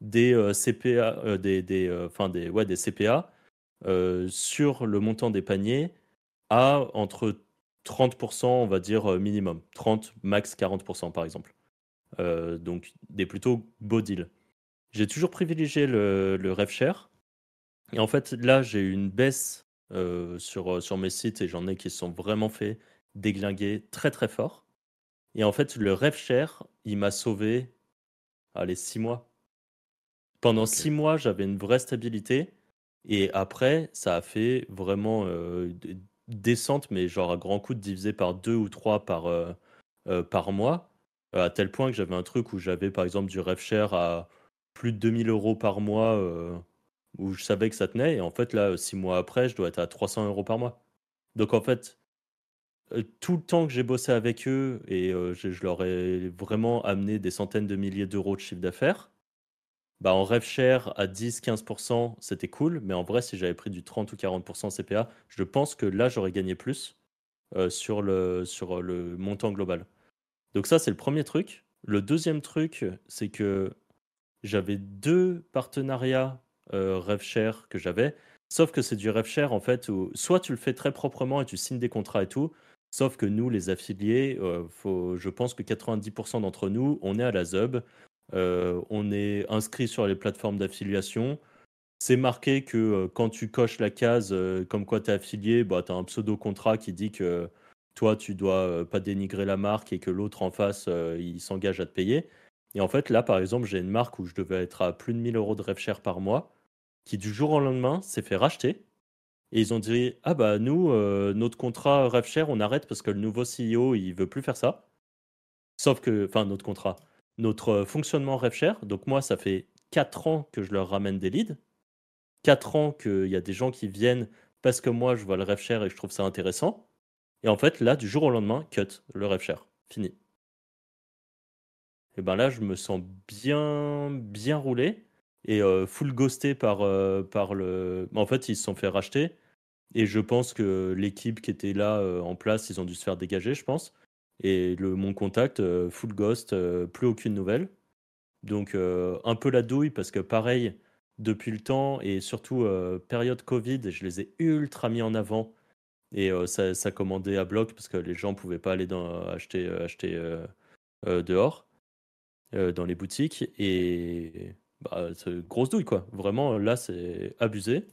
S1: des euh, CPA, euh, des, des, euh, des, ouais, des CPA euh, sur le montant des paniers à entre 30%, on va dire euh, minimum. 30, max 40% par exemple. Euh, donc des plutôt beaux deals. J'ai toujours privilégié le, le rêve cher. Et en fait, là, j'ai eu une baisse euh, sur, euh, sur mes sites et j'en ai qui se sont vraiment fait déglinguer très très fort. Et en fait, le rêve cher, il m'a sauvé, allez, six mois. Pendant six mois, j'avais une vraie stabilité. Et après, ça a fait vraiment euh, descente, mais genre à grands coups, divisé par deux ou trois par, euh, euh, par mois. à tel point que j'avais un truc où j'avais par exemple du rêve cher à plus de 2000 euros par mois, où je savais que ça tenait. Et en fait, là, six mois après, je dois être à 300 euros par mois. Donc en fait, euh, tout le temps que j'ai bossé avec eux, et euh, je, leur ai vraiment amené des centaines de milliers d'euros de chiffre d'affaires, bah en rêve cher à 10-15%, c'était cool, mais en vrai, si j'avais pris du 30 ou 40% CPA, je pense que là, j'aurais gagné plus euh, sur, le, sur le montant global. Donc ça, c'est le premier truc. Le deuxième truc, c'est que j'avais deux partenariats euh, rêve cher que j'avais, sauf que c'est du rêve cher en fait, où soit tu le fais très proprement et tu signes des contrats et tout, sauf que nous, les affiliés, euh, faut, je pense que 90% d'entre nous, on est à la ZUB, euh, on est inscrit sur les plateformes d'affiliation. C'est marqué que euh, quand tu coches la case comme quoi tu es affilié, bah, tu as un pseudo-contrat qui dit que toi, tu dois pas dénigrer la marque et que l'autre en face, il s'engage à te payer. Et en fait, là, par exemple, j'ai une marque où je devais être à plus de 1000 euros de rêve cher par mois, qui du jour au lendemain s'est fait racheter. Et ils ont dit Ah bah, nous, euh, notre contrat rêve cher, on arrête parce que le nouveau CEO, il veut plus faire ça. Sauf que, enfin, notre contrat, notre euh, fonctionnement rêve cher. Donc, moi, ça fait 4 ans que je leur ramène des leads. 4 ans qu'il y a des gens qui viennent parce que moi, je vois le rêve cher et je trouve ça intéressant. Et en fait, là, du jour au lendemain, cut, le rêve cher. Fini. Et ben là, je me sens bien, bien roulé et euh, full ghosté par, euh, par le. En fait, ils se sont fait racheter et je pense que l'équipe qui était là euh, en place, ils ont dû se faire dégager, je pense. Et le, mon contact, full ghost, plus aucune nouvelle. Donc, un peu la douille parce que pareil, depuis le temps et surtout période Covid, je les ai ultra mis en avant et ça, commandait à bloc parce que les gens pouvaient pas aller acheter, acheter dehors dans les boutiques et bah, c'est grosse douille quoi. Vraiment là c'est abusé.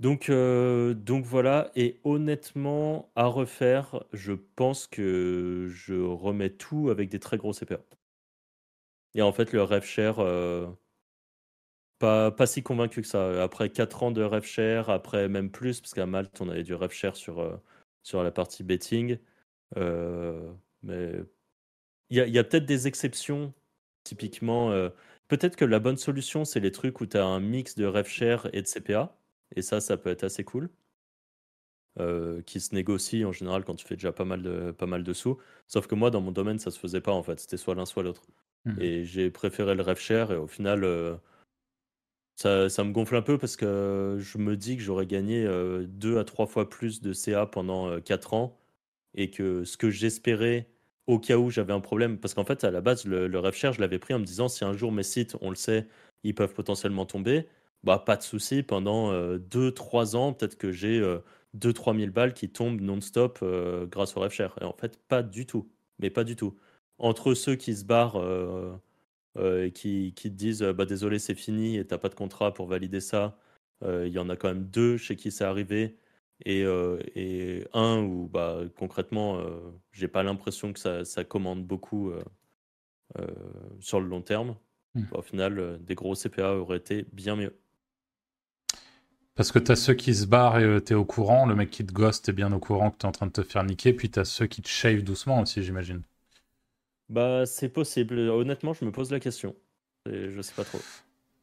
S1: Donc, euh, donc voilà, et honnêtement, à refaire, je pense que je remets tout avec des très gros CPA. Et en fait, le rêve cher, euh, pas, pas si convaincu que ça. Après 4 ans de rêve cher, après même plus, parce qu'à Malte, on avait du rêve cher sur, euh, sur la partie betting. Mais il y a, y a peut-être des exceptions, typiquement. Peut-être que la bonne solution, c'est les trucs où tu as un mix de rêve cher et de CPA. Et ça, ça peut être assez cool. euh, qui se négocie en général quand tu fais déjà pas mal de, pas mal de sous. Sauf que moi, dans mon domaine, ça se faisait pas en fait. C'était soit l'un, soit l'autre.
S2: Mhm.
S1: Et j'ai préféré le rêve cher. Et au final, euh, ça, ça me gonfle un peu parce que je me dis que j'aurais gagné euh, deux à trois fois plus de CA pendant euh, quatre ans. Et que ce que j'espérais au cas où j'avais un problème, parce qu'en fait, à la base, le, le je l'avais pris en me disant si un jour mes sites, on le sait, ils peuvent potentiellement tomber, bah pas de souci, pendant 2-3 ans, peut-être que j'ai 2-3 000 balles qui tombent non-stop euh, grâce au rêve. Et en fait, pas du tout. Mais pas du tout. Entre ceux qui se barrent euh, euh, et qui, qui te disent euh, bah désolé, c'est fini et t'as pas de contrat pour valider ça, Il y en a quand même deux chez qui c'est arrivé. Et, et, un où bah, concrètement, j'ai pas l'impression que ça, ça, commande beaucoup sur le long terme. Mmh. Bah, au final, des gros CPA auraient été bien mieux.
S2: Parce que tu as ceux qui se barrent et tu es au courant, le mec qui te gosse, t'es bien au courant que tu es en train de te faire niquer, puis tu as ceux qui te shave doucement aussi, j'imagine.
S1: Bah, c'est possible. Honnêtement, je me pose la question. je sais pas trop.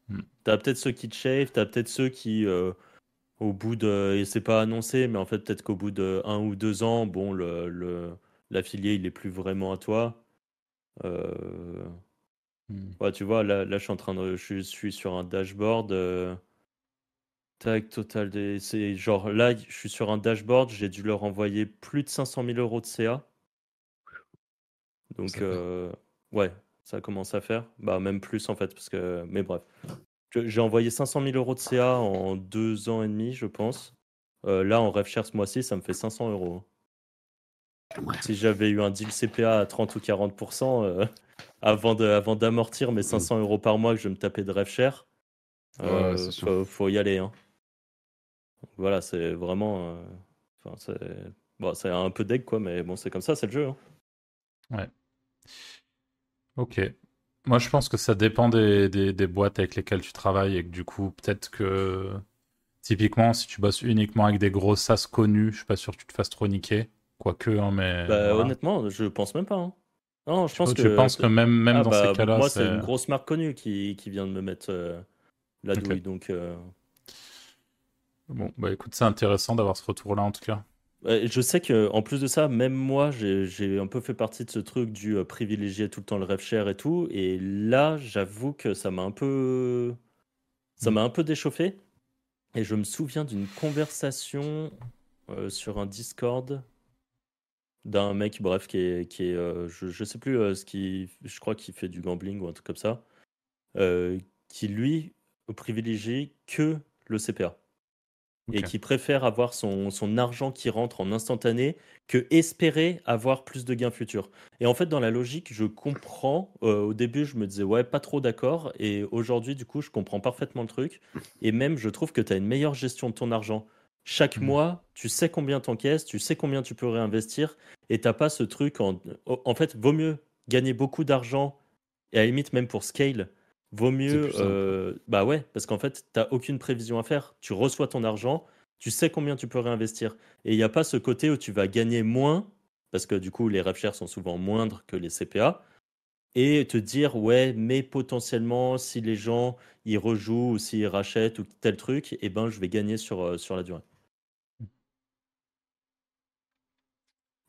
S1: Hmm. T'as peut-être ceux qui te shave, t'as peut-être ceux qui, euh, au bout de. Et c'est pas annoncé, mais en fait, peut-être qu'au bout de un ou deux ans, bon, le, l'affilié, il est plus vraiment à toi. Euh... Hmm. Ouais, tu vois, là, là, je suis en train de. Je suis sur un dashboard. Euh, Tac, total. Des... C'est genre là, je suis sur un dashboard, j'ai dû leur envoyer plus de 500 000 euros de CA. Donc, euh, ouais, ça commence à faire. Bah, même plus en fait, parce que. Mais bref. J'ai envoyé 500 000 euros de CA en deux ans et demi, je pense. Euh, là, en RevShare ce mois-ci, ça me fait 500 euros. Si j'avais eu un deal CPA à 30 ou 40% euh, (laughs) avant d'amortir mes 500 mmh. euros par mois que je me tapais de RevShare, il faut, y aller. Hein voilà, c'est vraiment. Euh, c'est bon, un peu quoi, mais bon, c'est comme ça, c'est le jeu. Hein.
S2: Ouais. Ok. Moi, je pense que ça dépend des, des, boîtes avec lesquelles tu travailles et que du coup, peut-être que typiquement, si tu bosses uniquement avec des gros SaaS connus, je suis pas sûr que tu te fasses trop niquer. Quoique, hein, mais.
S1: Bah, honnêtement, je pense même pas. Hein. Non, je pense
S2: que. Tu penses que même, même ah, dans ces bah, cas-là.
S1: Moi, c'est une grosse marque connue qui, qui vient de me mettre euh, la douille. Donc. Euh,
S2: Bon, bah écoute, c'est intéressant d'avoir ce retour-là en tout cas.
S1: Je sais que en plus de ça, même moi, j'ai un peu fait partie de ce truc du euh, privilégier tout le temps le rêve cher et tout. Et là, j'avoue que ça m'a un peu, ça mm. m'a un peu déchauffé. Et je me souviens d'une conversation euh, sur un Discord d'un mec, bref, qui est, qui est euh, je, je sais plus ce qui, je crois qu'il fait du gambling ou un truc comme ça, qui lui privilégie que le CPA et qui préfère avoir son, son, argent qui rentre en instantané que espérer avoir plus de gains futurs. Et en fait, dans la logique, je comprends. Euh, au début, je me disais, ouais, pas trop d'accord. Et aujourd'hui, du coup, je comprends parfaitement le truc. Et même, je trouve que tu as une meilleure gestion de ton argent. Chaque mmh. mois, tu sais combien t'encaisses, tu sais combien tu peux réinvestir. Et t'as pas ce truc. En, en fait, vaut mieux gagner beaucoup d'argent, et à la limite, même pour scale, Vaut mieux. Euh, bah ouais, parce qu'en fait, tu n'as aucune prévision à faire. Tu reçois ton argent, tu sais combien tu peux réinvestir. Et il n'y a pas ce côté où tu vas gagner moins, parce que du coup, les rev sont souvent moindres que les CPA. Et te dire, ouais, mais potentiellement, si les gens ils rejouent ou s'ils rachètent ou tel truc, eh ben, je vais gagner sur, euh, sur la durée.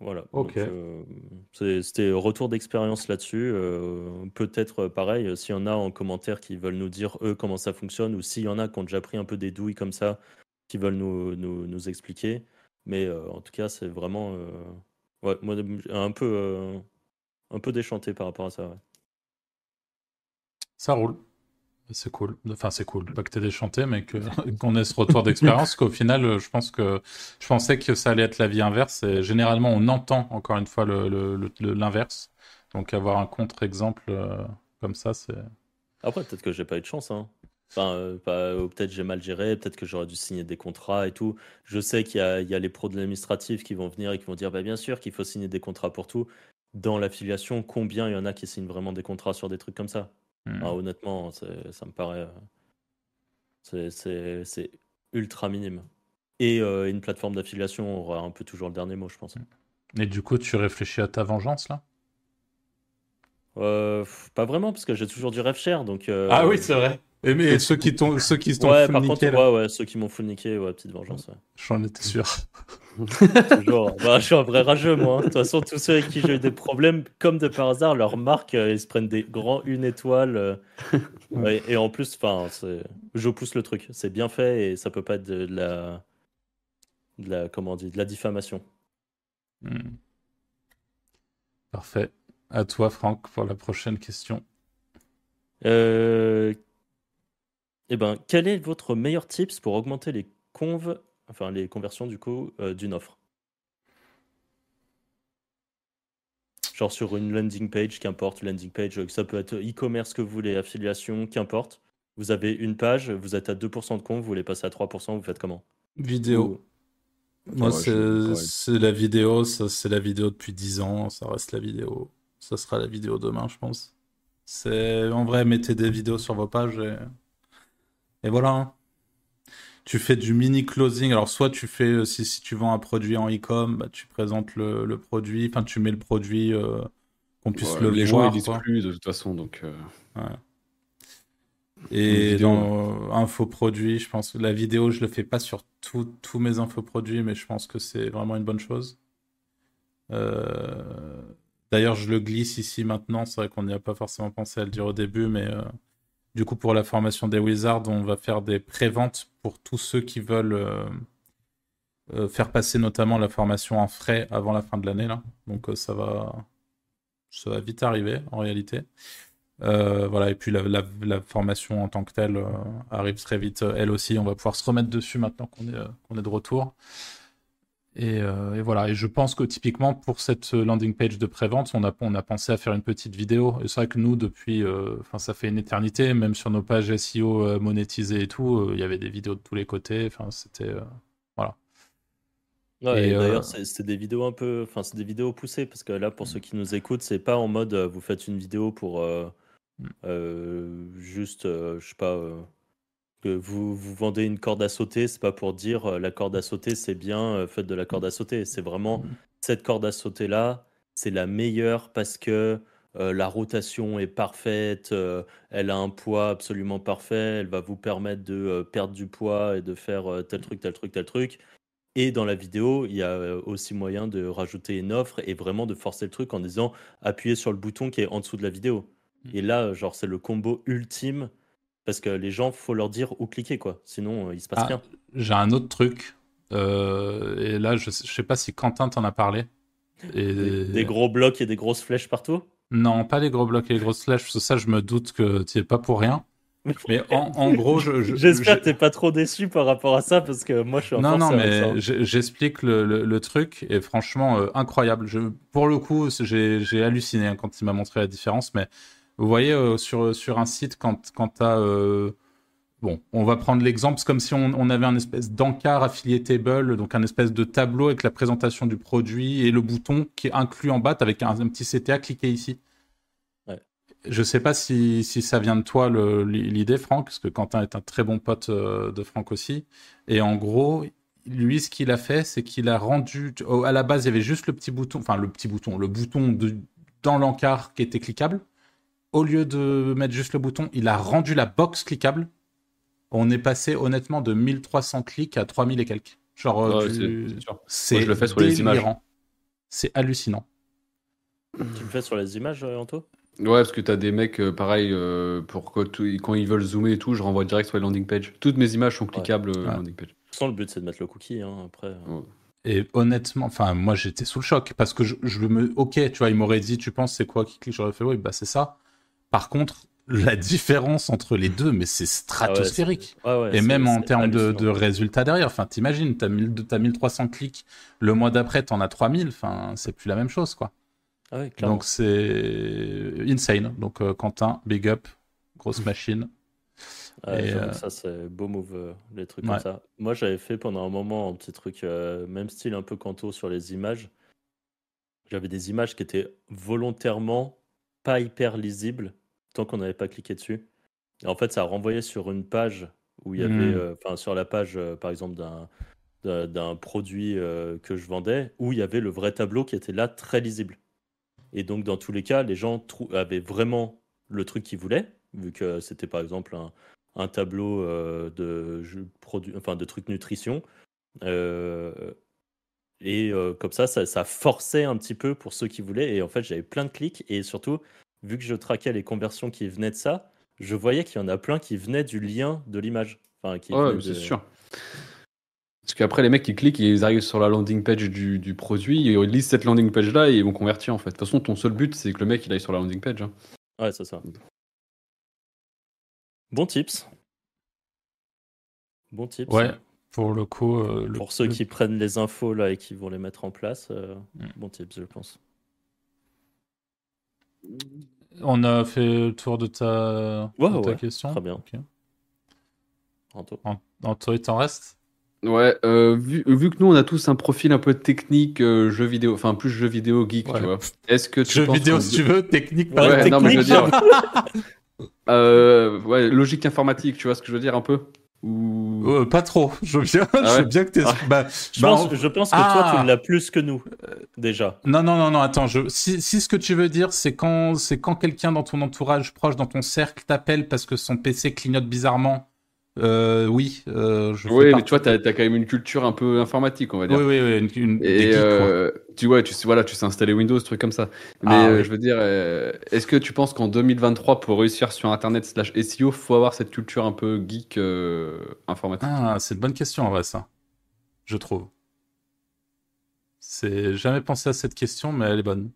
S1: Voilà. Euh, c'était retour d'expérience là-dessus. Euh, peut-être euh, pareil, s'il y en a en commentaire qui veulent nous dire eux comment ça fonctionne, ou s'il y en a qui ont déjà pris un peu des douilles comme ça, qui veulent nous, nous, nous expliquer. Mais en tout cas, c'est vraiment ouais, moi, un peu, un peu déchanté par rapport à ça.
S2: Ça roule. C'est cool. Enfin, c'est cool. Pas que t'aies déchanté, mais (laughs) qu'on ait ce retour d'expérience. qu'au final, je pense que je pensais que ça allait être la vie inverse. Et généralement, on entend encore une fois l'inverse. Le, Donc, avoir un contre-exemple euh, comme ça, c'est.
S1: Après, peut-être que j'ai pas eu de chance. Hein. Enfin, euh, peut-être j'ai mal géré, peut-être que j'aurais dû signer des contrats et tout. Je sais qu'il y, y, a les pros de l'administratif qui vont venir et qui vont dire bah, bien sûr qu'il faut signer des contrats pour tout. Dans l'affiliation, combien il y en a qui signent vraiment des contrats sur des trucs comme ça? Hmm. Ah, honnêtement, ça me paraît. C'est ultra minime. Et euh, une plateforme d'affiliation aura un peu toujours le dernier mot, je pense.
S2: Hmm. Et du coup, tu réfléchis à ta vengeance là?
S1: Euh, Pas vraiment, parce que j'ai toujours du rêve cher. Donc, euh,
S2: Ah oui, c'est vrai. Et mais ceux qui t'ont ceux qui t'ont
S1: ouais, par contre, ouais, ouais, ceux qui m'ont full niqué, ouais, petite vengeance. Ouais.
S2: J'en étais sûr. (laughs)
S1: Toujours. Bah, je suis un vrai rageux, moi. Hein. De toute façon, tous ceux avec qui j'ai eu des problèmes, comme de par hasard, leur marque, euh, ils se prennent des grands une étoile. Euh, et, en plus, enfin, je pousse le truc. C'est bien fait et ça peut pas être de, la, de la, comment on dit, de la diffamation.
S2: Hmm. Parfait. À toi, Franck, pour la prochaine question.
S1: Euh, eh ben, quel est votre meilleur tips pour augmenter les conves, enfin les conversions du coup euh, d'une offre? Genre sur une landing page, qu'importe, landing page, ça peut être e-commerce que vous voulez, affiliation, qu'importe. Vous avez une page, vous êtes à 2% de compte, vous voulez passer à 3%, vous faites comment?
S2: Vidéo. Moi, c'est
S3: je- ouais.
S2: c'est la vidéo, ça c'est la vidéo depuis 10 ans, ça reste la vidéo. Ça sera la vidéo demain, je pense. C'est en vrai, mettez des vidéos sur vos pages et, et voilà. hein. Tu fais du mini closing. Alors, soit tu fais, euh, si, si tu vends un produit en e-com, bah, tu présentes le, le produit, enfin, tu mets le produit, euh, qu'on puisse
S3: Ouais,
S2: le
S3: les gens
S2: voir.
S3: ils lisent
S2: quoi.
S3: plus de toute façon, donc. euh, Une
S2: Et dans infoproduits, je pense que la vidéo, je le fais pas sur tous mes infoproduits, mais je pense que c'est vraiment une bonne chose. Euh, D'ailleurs, je le glisse ici maintenant. C'est vrai qu'on n'y a pas forcément pensé à le dire au début, mais euh, du coup, pour la formation des Wizards, on va faire des préventes pour tous ceux qui veulent euh, euh, faire passer notamment la formation en frais avant la fin de l'année. Donc, euh, ça va, ça va vite arriver en réalité. Voilà, et puis la, la- formation en tant que telle arrive très vite, elle aussi. On va pouvoir se remettre dessus maintenant qu'on est, qu'on est de retour. Et, euh, et voilà, et je pense que typiquement pour cette landing page de prévente, on a, on a pensé à faire une petite vidéo. Et c'est vrai que nous, depuis, euh, enfin, ça fait une éternité, même sur nos pages SEO euh, monétisées et tout, euh, il y avait des vidéos de tous les côtés. Enfin, c'était. euh,
S1: Ouais,
S2: euh,
S1: d'ailleurs, c'est des vidéos un peu, enfin, c'est des vidéos poussées parce que là, pour ceux qui nous écoutent, c'est pas en mode euh, vous faites une vidéo pour euh,
S2: Mm.
S1: euh, juste, euh, je sais pas, euh, que vous, vous vendez une corde à sauter, c'est pas pour dire euh, la corde à sauter c'est bien, euh, faites de la corde à sauter. C'est vraiment cette corde à sauter là, c'est la meilleure parce que euh, la rotation est parfaite, elle a un poids absolument parfait, elle va vous permettre de perdre du poids et de faire tel truc, tel truc, tel truc. Et dans la vidéo, il y a aussi moyen de rajouter une offre et vraiment de forcer le truc en disant appuyez sur le bouton qui est en dessous de la vidéo.
S2: Mm.
S1: Et là, genre, c'est le combo ultime parce que les gens, faut leur dire où cliquer, quoi. Sinon, euh, il se passe
S2: Ah,
S1: rien.
S2: J'ai un autre truc. euh, et là, je, sais- je sais pas si Quentin t'en a parlé. Et...
S1: Des, des gros blocs et des grosses flèches partout?
S2: Non, pas les gros blocs et les grosses flèches, parce que ça, je me doute que tu es pas pour rien. Mais en, en gros, je. je-
S1: J'espère
S2: je-
S1: que t'es pas trop déçu par rapport à ça parce que moi, je suis un
S2: Non, non,
S1: forceur avec ça, hein.
S2: mais je- j'explique le, le- le truc, et franchement, euh, incroyable. Je, pour le coup, j'ai halluciné hein, quand il m'a montré la différence, mais vous voyez, euh, sur, sur un site, quand, quand tu as. bon, on va prendre l'exemple, c'est comme si on, on avait un espèce d'encart affilié table, donc un espèce de tableau avec la présentation du produit et le bouton qui est inclus en bas avec un, un petit CTA, cliquez ici.
S1: Ouais.
S2: Je sais pas si, si ça vient de toi l'idée, Franck, parce que Quentin est un très bon pote euh, de Franck aussi. Et en gros, lui, ce qu'il a fait, c'est qu'il a rendu. oh, À la base, il y avait juste le petit bouton, enfin le petit bouton, le bouton de, dans l'encart qui était cliquable. Au lieu de mettre juste le bouton, il a rendu la box cliquable. On est passé honnêtement de 1300 clics à 3000 et quelques. Genre, euh,
S3: Ouais,
S2: du-
S3: c'est- je le fais sur les images.
S2: C'est hallucinant.
S1: Tu le fais sur les images, euh, Anto?
S3: Ouais, parce que t'as des mecs, euh, pareil, euh, pour que quand ils veulent zoomer et tout, je renvoie direct sur les landing pages. Toutes mes images sont cliquables
S2: Ouais.
S3: landing page.
S1: Façon, le but, c'est de mettre le cookie. hein, après,
S2: Et honnêtement, enfin, moi j'étais sous le choc parce que je, je me. Ok, tu vois, il m'aurait dit, tu penses c'est quoi qui clique J'aurais fait, oui, bah c'est ça. Par contre, la différence entre les deux, mais c'est stratosphérique.
S1: Ouais, ouais,
S2: Et même en termes de, résultats derrière, enfin, t'imagines, t'as 1000 t'as 1300 clics, le mois d'après, t'en as 3000, enfin, c'est plus la même chose, quoi.
S1: Ah.
S2: Donc c'est insane. Donc euh, Quentin, big up, grosse machine. Et,
S1: j'avoue
S2: euh,
S1: ça, c'est beau move, euh, les trucs comme ça. Moi, j'avais fait pendant un moment un petit truc, même style un peu canto sur les images. J'avais des images qui étaient volontairement pas hyper lisibles tant qu'on n'avait pas cliqué dessus. Et en fait, ça renvoyait sur une page où il y avait,
S2: Mm.
S1: euh, enfin, sur la page, euh, par exemple, d'un d'un- produit euh, que je vendais, où il y avait le vrai tableau qui était là, très lisible. Et donc, dans tous les cas, les gens avaient vraiment le truc qu'ils voulaient, vu que c'était par exemple un, un tableau euh, de, produits, enfin, de trucs nutrition. Euh, et euh, comme ça, ça, ça forçait un petit peu pour ceux qui voulaient. Et en fait, j'avais plein de clics. Et surtout, vu que je traquais les conversions qui venaient de ça, je voyais qu'il y en a plein qui venaient du lien de l'image. Enfin, qui
S3: Ouais, c'est
S1: de-
S3: sûr. Parce qu'après, les mecs qui cliquent, ils arrivent sur la landing page du, du produit, ils lisent cette landing page là et ils vont convertir en fait. De toute façon, ton seul but, c'est que le mec il aille sur la landing page. hein.
S1: Ouais, c'est ça. Bon tips. Bon tips.
S2: Ouais, pour le coup. euh, le-
S1: Pour ceux qui prennent les infos là et qui vont les mettre en place, euh,
S2: Mm.
S1: bon tips, je pense.
S2: On a fait le tour de ta,
S1: Ouais,
S2: de ta
S1: ouais,
S2: question.
S1: très bien.
S2: Ok.
S1: Anto.
S2: Il t'en reste?
S3: Ouais, euh, vu, vu que nous on a tous un profil un peu technique, euh, jeu vidéo, enfin plus jeu vidéo geek,
S2: Ouais.
S3: tu vois. Est-ce que tu
S2: Jeux
S3: penses
S2: vidéo si tu veux, technique, pas
S3: Ouais, non, mais je veux
S2: technique.
S3: dire- (laughs) Euh, ouais, logique informatique, tu vois ce que je veux dire un peu? Ou
S2: Euh, pas trop. (laughs) Je veux bien,
S3: Ah
S2: je veux bien que t'es.
S3: Ah.
S2: Bah,
S1: Je,
S2: bah,
S1: pense,
S2: on-
S1: je pense que
S2: Ah.
S1: toi, tu l'as plus que nous, euh, déjà.
S2: Non, non, non, non, attends. Je... Si, si ce que tu veux dire, c'est quand, c'est quand quelqu'un dans ton entourage proche, dans ton cercle, t'appelle parce que son PC clignote bizarrement, euh, oui, euh, je
S3: Oui, mais
S2: partie-
S3: tu vois, t'as as quand même une culture un peu informatique, on va dire.
S2: Oui, oui, oui, une, une- des
S3: Et
S2: geeks, quoi.
S3: euh, tu vois, tu sais, voilà, tu sais installer Windows, trucs comme ça. Mais
S2: Ah,
S3: euh,
S2: oui.
S3: je veux dire, euh, est-ce que tu penses qu'en 2023, pour réussir sur Internet slash SEO, faut avoir cette culture un peu geek euh, informatique?
S2: Ah, c'est une bonne question en vrai, ça. Je trouve. C'est jamais pensé à cette question, mais elle est bonne.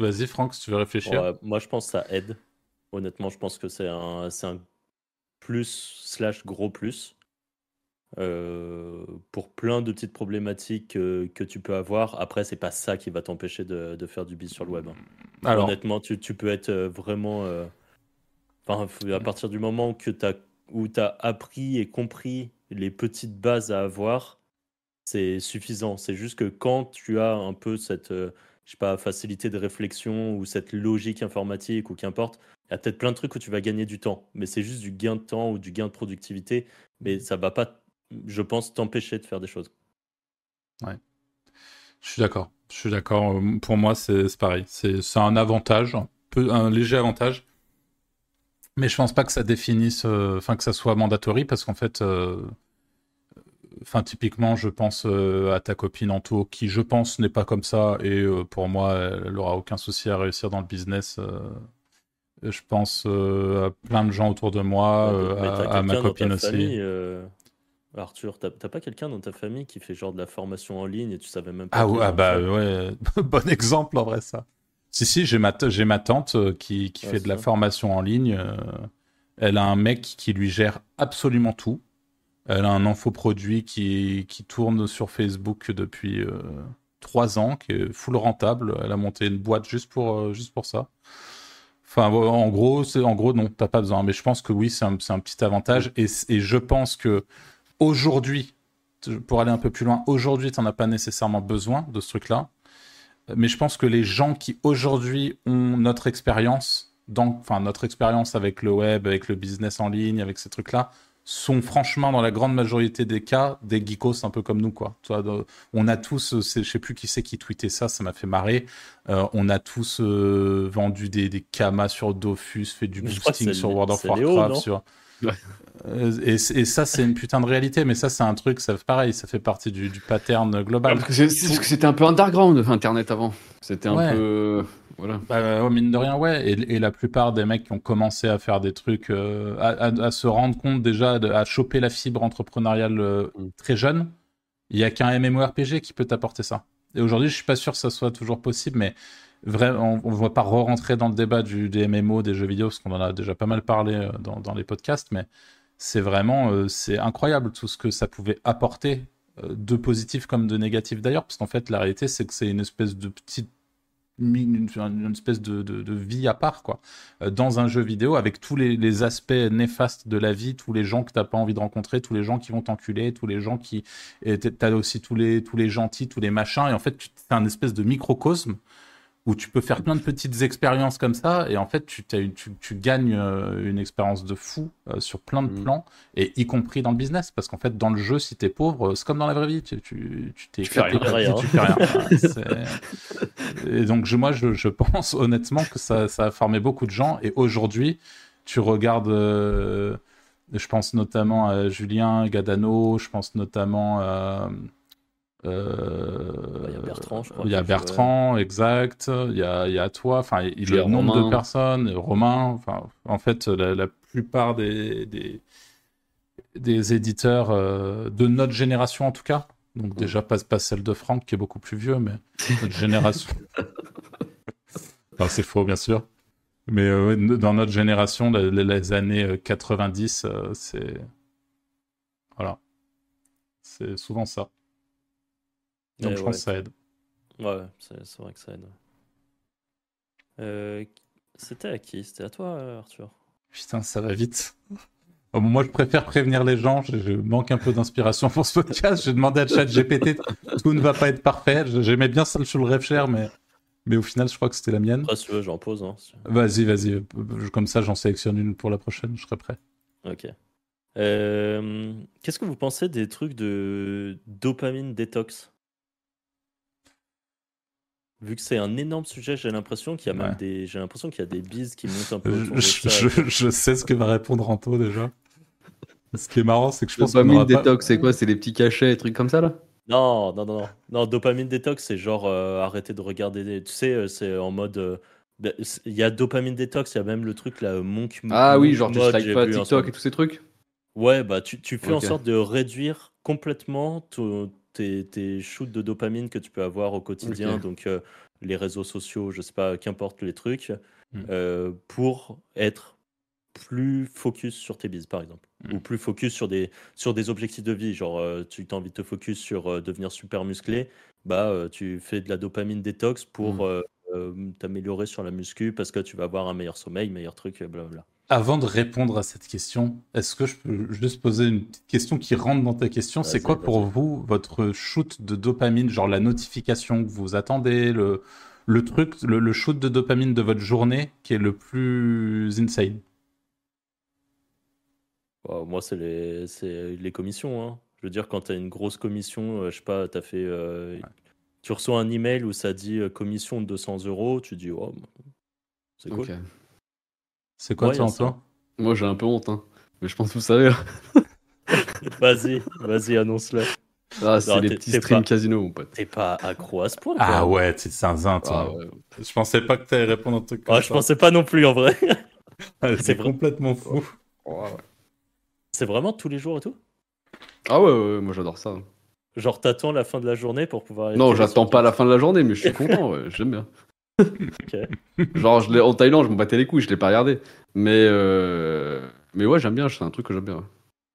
S2: Vas-y, Franck, si tu veux réfléchir.
S1: Ouais, moi, je pense que ça aide. Honnêtement, je pense que c'est un, c'est un plus slash gros plus. euh, pour plein de petites problématiques euh, que tu peux avoir. Après, c'est pas ça qui va t'empêcher de, de faire du biz sur le web. hein.
S2: Alors,
S1: Honnêtement, tu, tu peux être euh, vraiment. euh, Enfin, à partir du moment que as, où tu as appris et compris les petites bases à avoir, c'est suffisant. C'est juste que quand tu as un peu cette je sais pas, facilité de réflexion ou cette logique informatique ou qu'importe, il y a peut-être plein de trucs où tu vas gagner du temps. Mais c'est juste du gain de temps ou du gain de productivité. Mais ça va pas, je pense, t'empêcher de faire des choses.
S2: je suis d'accord. Je suis d'accord. Pour moi, c'est pareil. C'est un avantage, un léger avantage. Mais je pense pas que ça définisse, euh, enfin que ça soit mandatory, parce qu'en fait, euh, enfin typiquement, je pense euh, à ta copine Anto, qui je pense n'est pas comme ça, et euh, pour moi, elle aura aucun souci à réussir dans le business. euh, je pense à plein de gens autour de moi, à, ma copine aussi.
S1: famille, Arthur, t'as pas quelqu'un dans ta famille qui fait genre de la formation en ligne et tu savais même pas
S2: Ah, ouais, ah bah ouais, (laughs) bon exemple en vrai ça. Si si, j'ai ma tante qui, qui
S1: Ouais,
S2: fait de la formation en ligne. elle a un mec qui lui gère absolument tout. Elle a un infoproduit qui qui tourne sur Facebook depuis euh, trois ans, qui est full rentable. Elle a monté une boîte juste pour euh, juste pour ça. Enfin, en gros, c'est en gros non, t'as pas besoin. Mais je pense que oui, c'est un, c'est un petit avantage. Et, je pense que aujourd'hui, pour aller un peu plus loin, aujourd'hui, tu n'en as pas nécessairement besoin de ce truc-là. Mais je pense que les gens qui aujourd'hui ont notre expérience, enfin notre expérience avec le web, avec le business en ligne, avec ces trucs-là, sont franchement dans la grande majorité des cas des geekos un peu comme nous quoi. On a tous, euh, je sais plus qui c'est qui tweetait ça, ça m'a fait marrer. Euh, on a tous euh, vendu des, des kamas sur Dofus, fait du
S1: je
S2: boosting sur World of
S1: Léo,
S2: Warcraft, sur
S3: Ouais.
S2: et, ça, c'est une putain de réalité, mais ça, c'est un truc, ça pareil, ça fait partie du, du pattern global.
S3: Ah, parce que parce c'était un peu underground Internet avant. C'était un
S2: Ouais.
S3: peu voilà.
S2: Bah, mine de rien, ouais. Et, et la plupart des mecs qui ont commencé à faire des trucs, euh, à, à- à se rendre compte déjà, de- à choper la fibre entrepreneuriale euh,
S3: Mm.
S2: très jeune, il y a qu'un MMORPG qui peut t'apporter ça. Et aujourd'hui, je suis pas sûr que ça soit toujours possible, mais vraiment, on ne va pas re-rentrer dans le débat du, des MMO, des jeux vidéo, parce qu'on en a déjà pas mal parlé euh, dans, dans les podcasts, mais c'est vraiment, euh, c'est incroyable tout ce que ça pouvait apporter de positif comme de négatif d'ailleurs, parce qu'en fait, la réalité, c'est que c'est une espèce de petite une, espèce de, de- vie à part quoi. Euh, dans un jeu vidéo avec tous les, les aspects néfastes de la vie tous les gens que t'as pas envie de rencontrer tous les gens qui vont t'enculer tous les gens qui t'as aussi tous les tous les gentils tous les machins et en fait c'est un espèce de microcosme où tu peux faire plein de petites expériences comme ça et en fait tu, tu, tu gagnes euh, une expérience de fou euh, sur plein de
S3: Mhm.
S2: plans et y compris dans le business parce qu'en fait dans le jeu si t'es pauvre euh, c'est comme dans la vraie vie tu tu t'es
S3: Tu fais
S1: rien.
S2: vie, tu fais rien (laughs) et donc je, moi je, je pense (laughs) honnêtement que ça, ça a formé beaucoup de gens et aujourd'hui tu regardes euh, je pense notamment à Julien Gadano je pense notamment à euh,
S1: Il y a Bertrand, je crois,
S2: il y a Bertrand, exact. Il y a, il y a toi. Enfin, il y
S3: il y
S2: a le nombre de personnes. Romain. Enfin, en fait, la, la plupart des, des, des éditeurs euh, de notre génération, en tout cas. Donc déjà pas, pas celle de Franck qui est beaucoup plus vieux, mais notre génération. (laughs) Non, c'est faux, bien sûr. Mais euh, dans notre génération, les, les- années euh, 90, euh, c'est voilà, c'est souvent ça. Donc
S1: Eh
S2: je
S1: ouais.
S2: pense que ça aide.
S1: Ouais, c'est vrai que ça aide. Euh, C'était à qui? C'était à toi, euh, Arthur?
S2: Putain, ça va vite. Moi, je préfère prévenir les gens. Je, je manque un peu d'inspiration pour ce podcast. J'ai demandé à ChatGPT. Tout ne va pas être parfait. J'aimais bien ça sur le rêve cher, mais, mais au final, je crois que c'était la mienne.
S1: Après, si tu veux, j'en pose. Hein.
S2: Vas-y, vas-y. Comme ça, j'en sélectionne une pour la prochaine. Je serai prêt.
S1: Ok. Euh, Qu'est-ce que vous pensez des trucs de dopamine détox? Vu que c'est un énorme sujet, j'ai l'impression qu'il y a même
S2: Ouais.
S1: des, j'ai l'impression qu'il y a des bises qui montent un peu.
S2: Je,
S1: autour de
S2: je-
S1: ça.
S2: je- je sais ce que va répondre Anto déjà. Ce qui est marrant, c'est que je pense
S3: Dopamine
S2: pas-
S3: détox, c'est quoi? C'est les petits cachets, des trucs comme ça là?
S1: Non, non, non, non. Non, dopamine détox, c'est genre euh, arrêter de regarder. des- Tu sais, euh, c'est en mode. euh, bah, Il y a dopamine détox, il y a même le truc là, Monk.
S3: Ah oui, genre tu
S1: Mode,
S3: strikes
S1: j'ai
S3: pas TikTok et tous ces trucs?
S1: Ouais, bah tu, tu fais en sorte de réduire complètement ton- tes, tes shoots de dopamine que tu peux avoir au quotidien, donc euh, les réseaux sociaux, je sais pas, qu'importe les trucs,
S2: Mm.
S1: euh, pour être plus focus sur tes bises, par exemple.
S2: Mm.
S1: Ou plus focus sur des, sur des objectifs de vie. Genre, euh, tu as envie de te focus sur devenir super musclé, bah tu fais de la dopamine détox pour
S3: Mm.
S1: t'améliorer sur la muscu parce que tu vas avoir un meilleur sommeil, meilleur truc, blablabla.
S2: Avant de répondre à cette question, est-ce que je peux juste poser une petite question qui rentre dans ta question? C'est quoi pour vous votre shoot de dopamine, genre la notification que vous attendez, le, le truc, le, le shoot de dopamine de votre journée qui est le plus insane?
S1: Wow, moi, c'est les, commissions. hein. Je veux dire, quand tu as une grosse commission, euh, je sais pas, t'as fait, euh, tu reçois un email où ça dit euh, commission de 200 euros, tu dis, oh, c'est cool.
S3: Ok.
S2: C'est quoi
S1: Ouais, ça.
S2: Antoine
S3: Moi j'ai un peu honte, hein. mais je pense que vous savez. (laughs)
S1: Vas-y, vas-y, annonce-le.
S3: Ah, c'est les
S1: t'es-
S3: petits
S1: t'es
S3: streams
S1: pas-
S3: casino, mon pote.
S1: T'es pas accro à ce point,
S2: Ah
S1: quoi.
S2: ouais, c'est zinzin, toi.
S3: Ah, ouais.
S2: Je pensais pas que t'allais répondre à un truc comme
S1: Ah, je
S2: ça.
S1: pensais pas non plus, en vrai. (laughs)
S2: Ah,
S1: c'est vrai.
S2: complètement fou.
S3: Oh, ouais.
S1: c'est vraiment tous les jours et tout?
S3: Ah ouais, ouais, ouais, moi j'adore ça.
S1: Genre, t'attends la fin de la journée pour pouvoir... aller
S3: Non, j'attends pas
S1: ton-
S3: la fin de la journée, mais je suis (laughs) content, ouais, j'aime bien. Genre, je en Thaïlande, je m'en battais les couilles, je l'ai pas regardé. Mais, euh... mais ouais, j'aime bien, c'est un truc que j'aime bien.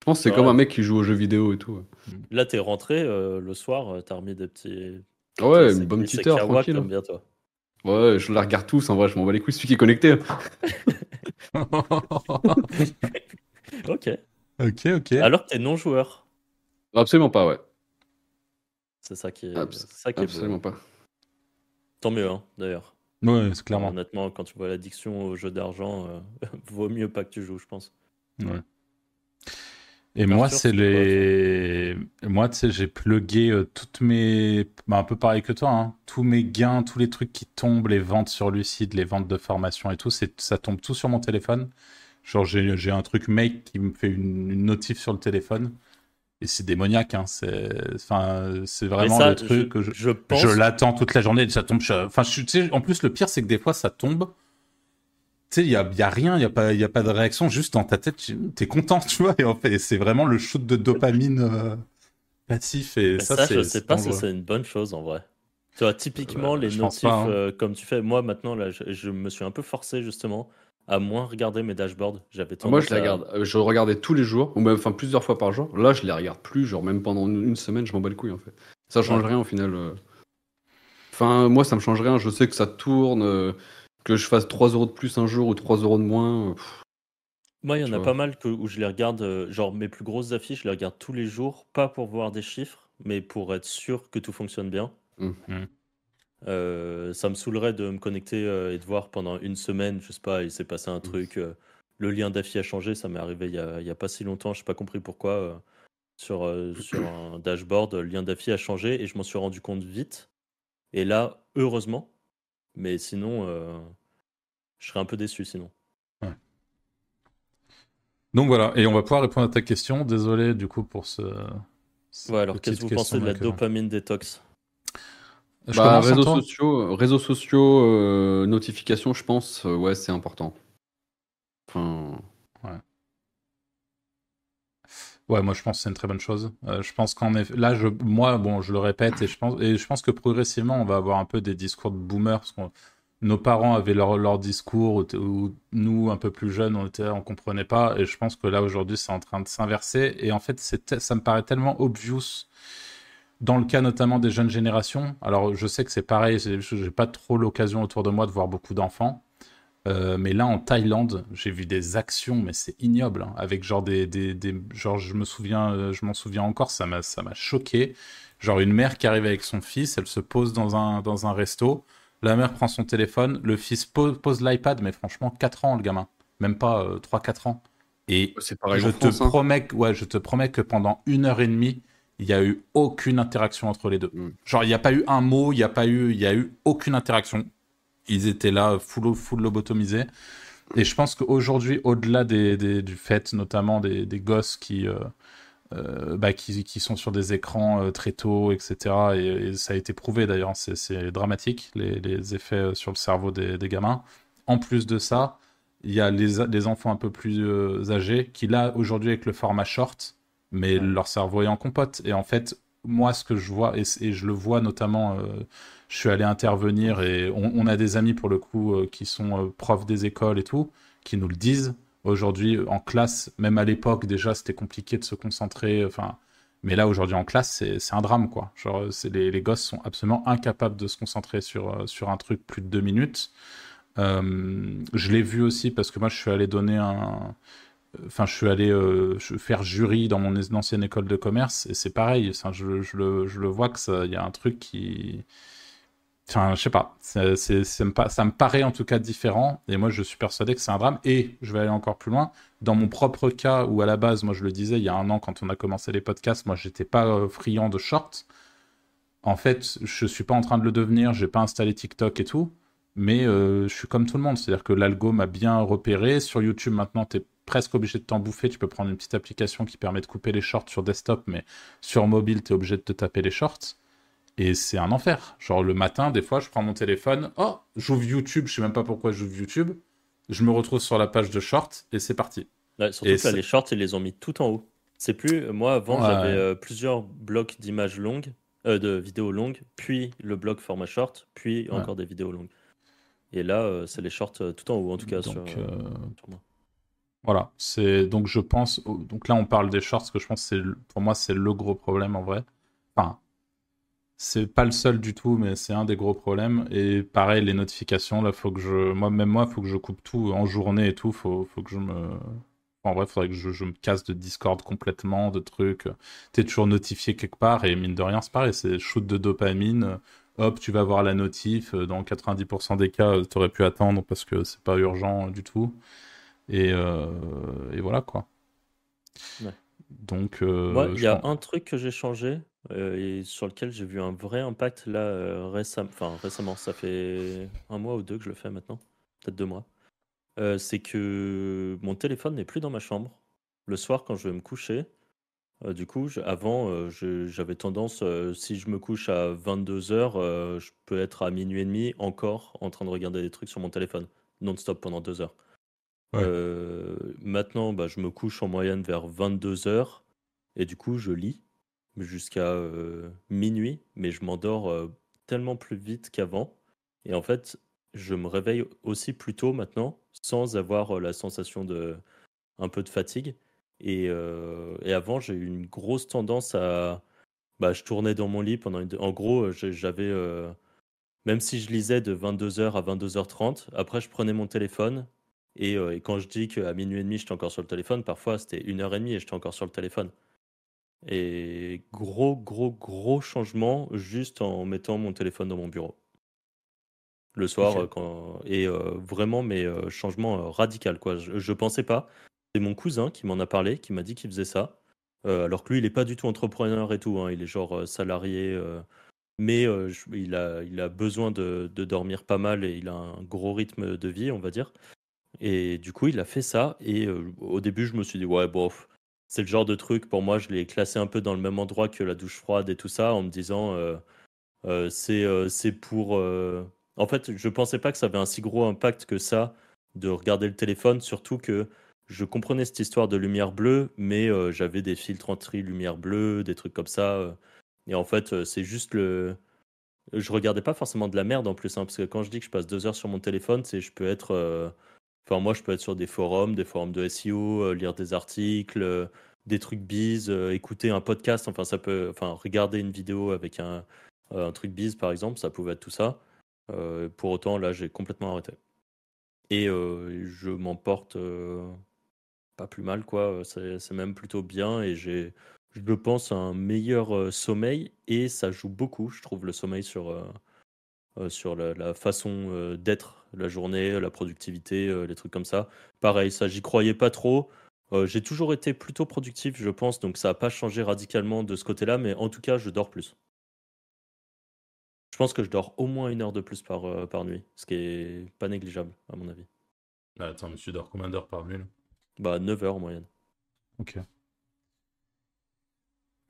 S3: Je pense que c'est
S1: Ouais.
S3: comme un mec qui joue aux jeux vidéo et tout.
S1: Là, t'es rentré euh, le soir, euh, t'as remis des petits...
S3: Ah ouais, une bonne petite heure, tranquille.
S1: t'aimes bien, toi.
S3: Ouais, je la regarde tous, en vrai, je m'en bats les couilles, celui qui est connecté. (laughs)
S1: Ok.
S2: ok, ok.
S1: Alors que t'es non-joueur.
S3: Absolument pas, ouais.
S1: C'est ça qui est, ça qui est beau.
S3: Absolument pas.
S1: Tant mieux, hein, d'ailleurs.
S2: Ouais, c'est clairement.
S1: Honnêtement, quand tu vois l'addiction aux jeux d'argent, euh, (laughs) vaut mieux pas que tu joues, je pense.
S2: Ouais. Et moi, c'est
S1: quoi,
S2: les. Moi, tu sais, j'ai plugué euh, toutes mes. Bah, un peu pareil que toi, hein. Tous mes gains, tous les trucs qui tombent, les ventes sur Lucide, les ventes de formation et tout, ça tombe tout sur mon téléphone. Genre, j'ai, j'ai un truc make qui me fait une, une notif sur le téléphone. Et c'est démoniaque, hein. C'est, enfin, c'est vraiment
S1: ça,
S2: le truc que je,
S1: je pense.
S2: je l'attends toute la journée, ça tombe. je- Enfin, je, suis- tu sais, en plus, le pire, c'est que des fois, ça tombe. Tu sais, il n'y a, y a rien, il n'y a, pas- y a pas de réaction, juste dans ta tête, tu es content, tu vois. Et en fait, c'est vraiment le shoot de dopamine euh, passif. Et ça,
S1: ça, je sais pas si c'est une bonne chose en vrai. Tu vois, typiquement,
S2: Euh,
S1: les notifs,
S2: pas, hein.
S1: euh, comme tu fais, moi maintenant, là, je, je me suis un peu forcé justement à moins regarder mes dashboards. J'avais
S3: Moi,
S1: tendance
S3: je les
S1: à-
S3: regarde. euh, Je regardais tous les jours, ou même enfin plusieurs fois par jour. Là, je les regarde plus, genre même pendant une semaine, je m'en bats les couilles en fait. Ça change
S1: Ouais.
S3: rien au final. euh. Enfin, moi, ça me change rien. Je sais que ça tourne, euh, que je fasse 3 euros de plus un jour ou 3 euros de moins. pff.
S1: Moi, il y en
S3: Tu
S1: a
S3: vois.
S1: pas mal que, où je les regarde, genre mes plus grosses affiches, je les regarde tous les jours, pas pour voir des chiffres, mais pour être sûr que tout fonctionne bien.
S3: Mm.
S1: Euh, ça me saoulerait de me connecter euh, et de voir pendant une semaine, je sais pas, il s'est passé un truc, euh, le lien d'affiche a changé, ça m'est arrivé il y a, il y a pas si longtemps, je n'ai pas compris pourquoi. sur, sur (clears throat) un dashboard, le lien d'affiche a changé et je m'en suis rendu compte vite. Et là, heureusement, mais sinon, je serais un peu déçu sinon.
S2: Donc voilà, et on va pouvoir répondre à ta question. Désolé du coup pour ce.
S1: Ouais, alors qu'est-ce que vous pensez de la dopamine détox?
S2: Je
S3: Bah, réseaux sociaux, réseaux sociaux, euh, notifications, je pense, euh, ouais, c'est important. Enfin,
S2: Ouais, moi je pense que c'est une très bonne chose. Euh, je pense qu'en effet, là, je, moi, bon, je le répète et je pense, et je pense que progressivement, on va avoir un peu des discours de boomers parce que nos parents avaient leur, leur discours où, nous, un peu plus jeunes, on était, on comprenait pas. Et je pense que là aujourd'hui, c'est en train de s'inverser. Et en fait, ça me paraît tellement obvious dans le cas notamment des jeunes générations. Alors, je sais que c'est pareil. j'ai- pas trop l'occasion autour de moi de voir beaucoup d'enfants. Euh, mais là, en Thaïlande, j'ai vu des actions, mais c'est ignoble, hein, avec genre des, des, des, genre je me souviens, euh, je m'en souviens encore, ça m'a, ça m'a choqué. Genre une mère qui arrive avec son fils, elle se pose dans un, dans un resto, la mère prend son téléphone, le fils pose, pose l'iPad, mais franchement 4 ans le gamin, même pas 3-4 ans. Et je te
S3: hein.
S2: promets, ouais, je te promets que pendant une heure et demie, il n'y a eu aucune interaction entre les deux.
S3: Mm.
S2: Genre, il n'y a pas eu un mot, il n'y a pas eu, il y a eu aucune interaction. Ils étaient là, full, full lobotomisés. Et je pense qu'aujourd'hui, au-delà des, des- du fait, notamment des, des gosses qui, euh, euh, bah, qui, qui sont sur des écrans euh, très tôt, etc. Et, et ça a été prouvé d'ailleurs, c'est- dramatique, les, les effets sur le cerveau des, des gamins. En plus de ça, il y a les, les enfants un peu plus âgés qui, là, aujourd'hui, avec le format short, mais leur cerveau est en compote. Et en fait, moi, ce que je vois, et, et je le vois notamment, euh, je suis allé intervenir et on, on a des amis, pour le coup, euh, qui sont euh, profs des écoles et tout, qui nous le disent. Aujourd'hui, en classe, même à l'époque, déjà, c'était compliqué de se concentrer. Enfin, mais là, aujourd'hui, en classe, c'est un drame, quoi. Genre, les, les gosses sont absolument incapables de se concentrer sur, sur un truc plus de deux minutes. Je l'ai vu aussi parce que moi, je suis allé donner un. Enfin, je suis allé euh, faire jury dans mon ancienne école de commerce et c'est pareil. Je, je le, vois que ça, il y a un truc qui. Enfin, je sais pas. C'est- ça, me, ça me paraît en tout cas différent et moi, je suis persuadé que c'est un drame. Et je vais aller encore plus loin. Dans mon propre cas, où à la base, moi, je le disais il y a un an quand on a commencé les podcasts, moi, j'étais pas euh, friand de shorts. En fait, je suis pas en train de le devenir. J'ai pas installé TikTok et tout. Mais euh, je suis comme tout le monde, c'est-à-dire que l'algo m'a bien repéré. Sur YouTube, maintenant, tu presque obligé de t'en bouffer. Tu peux prendre une petite application qui permet de couper les shorts sur desktop, mais sur mobile, tu es obligé de te taper les shorts. Et c'est un enfer. Genre le matin, des fois, je prends mon téléphone, oh, j'ouvre YouTube, je sais même pas pourquoi j'ouvre YouTube. Je me retrouve sur la page de shorts et c'est parti.
S1: Ouais, surtout
S2: Et
S1: que là, les shorts, ils les ont mis tout en haut. C'est plus. Moi, avant,
S2: Ouais.
S1: j'avais euh, plusieurs blocs d'images longues, euh, de vidéos longues, puis le bloc format short, puis
S2: Ouais.
S1: encore des vidéos longues. Et là, euh, c'est les shorts euh, tout en haut, en tout cas, sur,
S2: Donc,
S1: euh,
S2: euh,
S1: sur moi.
S2: Voilà, c'est donc je pense donc là on parle des shorts que je pense c'est pour moi c'est le gros problème en vrai. Enfin, c'est pas le seul du tout mais c'est un des gros problèmes et pareil les notifications là faut que je moi même moi faut que je coupe tout en journée et tout, faut faut que je me en vrai, faudrait que je, je me casse de Discord complètement, de trucs. T'es toujours notifié quelque part et mine de rien, c'est pareil, c'est shoot de dopamine. Hop, tu vas voir la notif. Dans 90% des cas, t'aurais pu attendre parce que c'est pas urgent du tout. Et, euh, et voilà quoi.
S1: Ouais.
S2: Donc, euh,
S1: Moi, il y a
S2: pense-
S1: un truc que j'ai changé euh, et sur lequel j'ai vu un vrai impact là récem- enfin, récemment. Ça fait un mois ou deux que je le fais maintenant, peut-être deux mois. Euh, c'est que mon téléphone n'est plus dans ma chambre. Le soir, quand je vais me coucher, euh, du coup, je- avant, euh, j'avais tendance, si je me couche à 22h, je peux être à minuit et demi encore en train de regarder des trucs sur mon téléphone, non-stop pendant deux heures. Euh, maintenant, bah, je me couche en moyenne vers 22h et du coup, je lis jusqu'à euh, minuit, mais je m'endors euh, tellement plus vite qu'avant. Et en fait, je me réveille aussi plus tôt maintenant, sans avoir la sensation de un peu de fatigue. Et, et avant, j'ai eu une grosse tendance à. Bah, je tournais dans mon lit pendant une. En gros, j'avais. Même si je lisais de 22h à 22h30, après, je prenais mon téléphone. Et, euh, et quand je dis qu'à minuit et demi, j'étais encore sur le téléphone, parfois, c'était une heure et demie et j'étais encore sur le téléphone. Et gros, gros, gros changement juste en mettant mon téléphone dans mon bureau. Le soir,
S2: Ok.
S1: euh, quand... et euh, vraiment, mais euh, changement radical, quoi. Je, je pensais pas. C'est mon cousin qui m'en a parlé, qui m'a dit qu'il faisait ça. Alors que lui, il est pas du tout entrepreneur et tout. hein. Il est genre salarié. mais euh, je- il, a, il a besoin de, de dormir pas mal et il a un gros rythme de vie, on va dire. Et du coup, il a fait ça. Et au début, je me suis dit, ouais, bof, c'est le genre de truc. Pour moi, je l'ai classé un peu dans le même endroit que la douche froide et tout ça, en me disant, euh, c'est pour. En fait, je pensais pas que ça avait un si gros impact que ça de regarder le téléphone, surtout que je comprenais cette histoire de lumière bleue, mais j'avais des filtres anti-lumière bleue, des trucs comme ça. et en fait, c'est juste le. Je regardais pas forcément de la merde en plus, hein, parce que quand je dis que je passe deux heures sur mon téléphone, c'est je peux être. Enfin, moi, je peux être sur des forums, des forums de SEO, euh, lire des articles, euh, des trucs bise, euh, écouter un podcast. Enfin, ça peut. Enfin, regarder une vidéo avec un, truc bise, par exemple, ça pouvait être tout ça. Pour autant, là, j'ai complètement arrêté. Et je m'en porte pas plus mal, quoi. C'est même plutôt bien et j'ai, je pense, un meilleur sommeil et ça joue beaucoup, je trouve, le sommeil sur, sur la, façon d'être la journée, la productivité, euh, les trucs comme ça. Pareil, ça, j'y croyais pas trop. Euh, j'ai toujours été plutôt productif, je pense, donc ça n'a pas changé radicalement de ce côté-là, mais en tout cas, je dors plus. Je pense que je dors au moins une heure de plus par, euh, par nuit, ce qui est pas négligeable, à mon avis.
S2: Bah, attends, mais tu dors combien d'heures par nuit là?
S1: Bah, 9 heures en moyenne.
S2: Ok.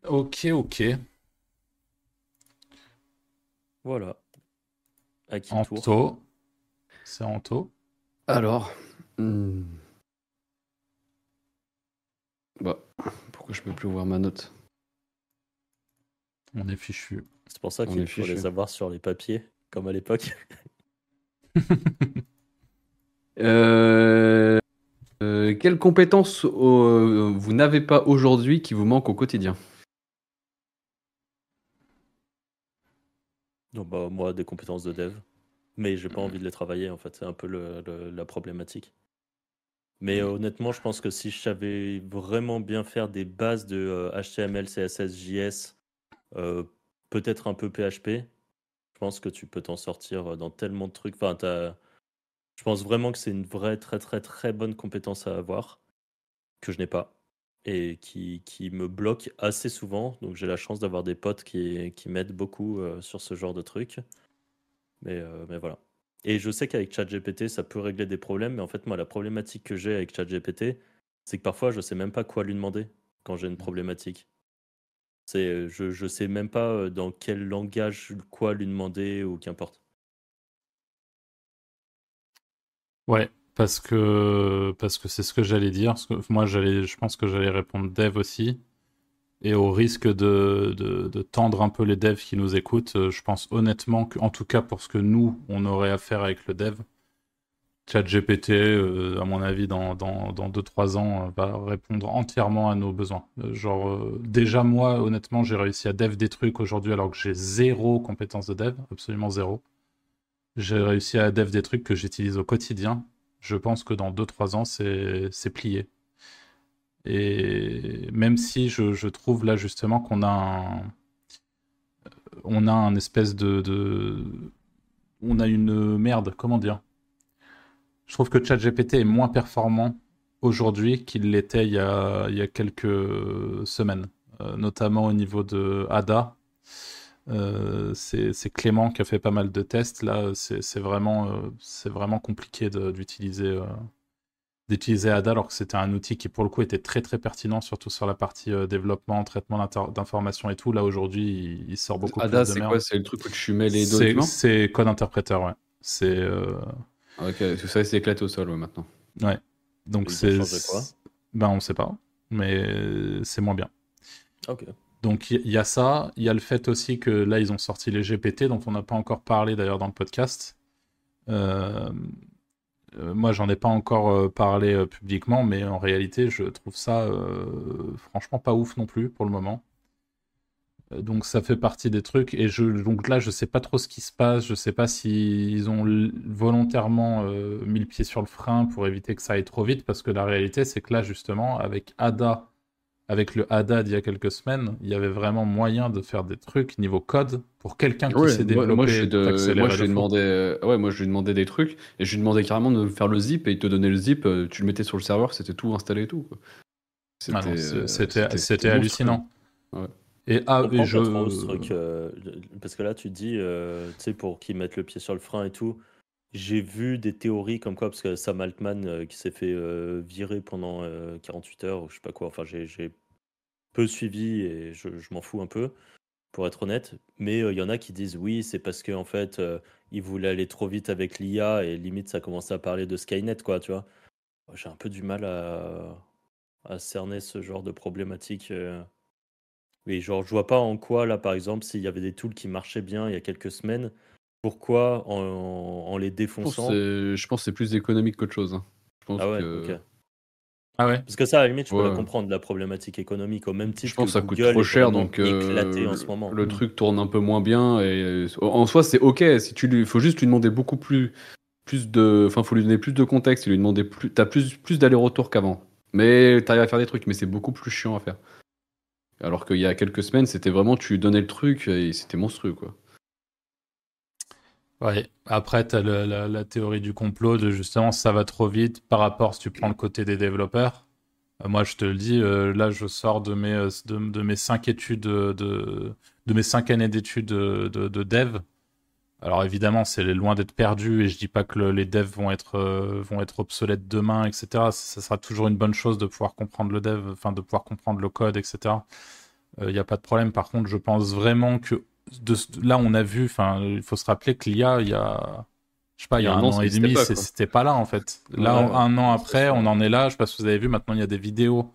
S2: Ok, ok.
S1: Voilà. À qui le tour?
S2: Anto. C'est Anto.
S3: Alors. hmm. Bah, pourquoi je peux plus ouvrir ma note
S2: On est fichu.
S1: C'est pour ça qu'il
S3: est
S1: faut les avoir sur les papiers, comme à l'époque. (laughs)
S3: Euh, euh, Quelles compétences euh, vous n'avez pas aujourd'hui qui vous manquent au quotidien?
S1: Donc, bah, moi, des compétences de dev. Mais j'ai pas envie de les travailler, en fait. C'est un peu le- le- la problématique. Mais euh, honnêtement, je pense que si je savais vraiment bien faire des bases de euh, HTML, CSS, JS, euh, peut-être un peu PHP, je pense que tu peux t'en sortir dans tellement de trucs. Enfin, t'as- je pense vraiment que c'est une vraie, très, très, très bonne compétence à avoir, que je n'ai pas, et qui, qui me bloque assez souvent. Donc j'ai la chance d'avoir des potes qui, qui m'aident beaucoup euh, sur ce genre de trucs. Mais, euh, mais voilà. Et je sais qu'avec ChatGPT, ça peut régler des problèmes, mais en fait, moi, la problématique que j'ai avec ChatGPT, c'est que parfois, je sais même pas quoi lui demander quand j'ai une problématique. C'est, euh, je, je sais même pas euh, dans quel langage quoi lui demander ou qu'importe.
S2: Ouais, parce que parce que c'est ce que j'allais dire. Parce que moi, j'allais, je pense que j'allais répondre dev aussi. Et au risque de, tendre un peu les devs qui nous écoutent, euh, je pense honnêtement que, en tout cas pour ce que nous, on aurait à faire avec le dev, ChatGPT, euh, à mon avis, dans, dans, dans 2-3 ans, euh, va répondre entièrement à nos besoins. Genre, déjà moi, honnêtement, j'ai réussi à dev des trucs aujourd'hui alors que j'ai zéro compétence de dev, absolument zéro. J'ai réussi à dev des trucs que j'utilise au quotidien. Je pense que dans 2-3 ans, c'est plié. Et même si je, je trouve là justement qu'on a un, on a espèce de, on a une merde, comment dire? Je trouve que ChatGPT est moins performant aujourd'hui qu'il l'était il y a, il y a quelques semaines, Euh, notamment au niveau de Ada. Euh, c'est Clément qui a fait pas mal de tests. Là, c'est vraiment, euh, vraiment compliqué d'utiliser euh, d'utiliser Ada alors que c'était un outil qui pour le coup était très très pertinent, surtout sur la partie euh, développement, traitement d'informations et tout. Là aujourd'hui, il, il sort beaucoup
S3: Ada,
S2: plus de
S3: c'est
S2: merde.
S3: quoi? C'est le truc où tu mets les
S2: C'est
S3: documents?
S2: c'est code interpréteur, ouais. C'est euh,
S3: Ok, que ça c'est éclaté au sol ouais, maintenant.
S2: ouais. Donc c'est ben on sait pas, mais c'est moins bien.
S1: Ok.
S2: Donc il y, y a ça, il y a le fait aussi que là ils ont sorti les GPT dont on n'a pas encore parlé d'ailleurs dans le podcast. Euh, moi j'en ai pas encore euh, parlé euh, publiquement, mais en réalité je trouve ça euh, franchement pas ouf non plus pour le moment. Euh, Donc ça fait partie des trucs et je donc là je sais pas trop ce qui se passe, je sais pas s'ils ont volontairement euh, mis le pied sur le frein pour éviter que ça aille trop vite parce que la réalité c'est que là justement avec Ada avec le Ada d'il y a quelques semaines, il y avait vraiment moyen de faire des trucs niveau code pour quelqu'un qui
S3: Ouais,
S2: sait
S3: moi,
S2: développer.
S3: moi, je de- moi, lui demandé, euh, ouais, moi je lui ai demandé des trucs et je lui ai demandé carrément de me faire le zip et il te donnait le zip, euh, tu le mettais sur le serveur, c'était tout installé et tout.
S2: Ah
S3: euh,
S2: c'était
S3: monstrueux.
S2: hallucinant.
S3: Ouais.
S2: Et, ah,
S1: Je
S2: et je...
S1: truc, euh, parce que là tu dis, euh, tu sais, pour qu'ils mettent le pied sur le frein et tout, j'ai vu des théories comme quoi, parce que Sam Altman euh, qui s'est fait euh, virer pendant euh, 48 heures ou je sais pas quoi, enfin j'ai peu suivi et je, m'en fous un peu, pour être honnête, mais euh, il y en a qui disent oui, c'est parce qu'en fait, euh, ils voulaient aller trop vite avec l'IA et limite ça commençait à parler de Skynet, quoi, tu vois. J'ai un peu du mal à, cerner ce genre de problématique. euh. Oui, genre, je vois pas en quoi, là, par exemple, s'il y avait des tools qui marchaient bien il y a quelques semaines, pourquoi en, en les défonçant.
S3: je pense que c'est plus économique qu'autre chose. hein. Je pense
S1: Ah ouais,
S3: que.
S2: Ah ouais
S1: Parce que ça, à la limite, je peux
S3: Ouais.
S1: la comprendre, la problématique économique, au même titre
S3: je pense que ça coûte trop cher, donc euh,
S1: éclaté en
S3: le-
S1: ce moment.
S3: le
S2: Mm.
S3: truc tourne un peu moins bien. Et en soi, c'est ok. Si tu lui, faut juste lui demander beaucoup plus plus de, enfin, faut lui donner plus de contexte, et lui demander plus, t'as plus, plus d'aller-retour qu'avant. Mais t'arrives à faire des trucs, mais c'est beaucoup plus chiant à faire. Alors qu'il y a quelques semaines, c'était vraiment, tu donnais le truc et c'était monstrueux, quoi.
S2: Ouais, après, tu as la, théorie du complot de justement ça va trop vite par rapport si tu prends le côté des développeurs. Euh, moi, je te le dis, euh, là, je sors de mes, euh, de, mes cinq études, de, de mes cinq années d'études de, de, dev. Alors évidemment, c'est loin d'être perdu et je dis pas que les devs vont être, vont être obsolètes demain, etc. Ça, ça, sera toujours une bonne chose de pouvoir comprendre le dev, enfin de pouvoir comprendre le code, etc. Il n'y a pas de problème. Par contre, je pense vraiment que de, là, on a vu, enfin, il faut se rappeler que l'IA, il y a, je sais pas, il y a un, an, et demi, c'était pas là en fait. Là, un an après, on en est là. Je sais pas si vous avez vu, maintenant il y a des vidéos.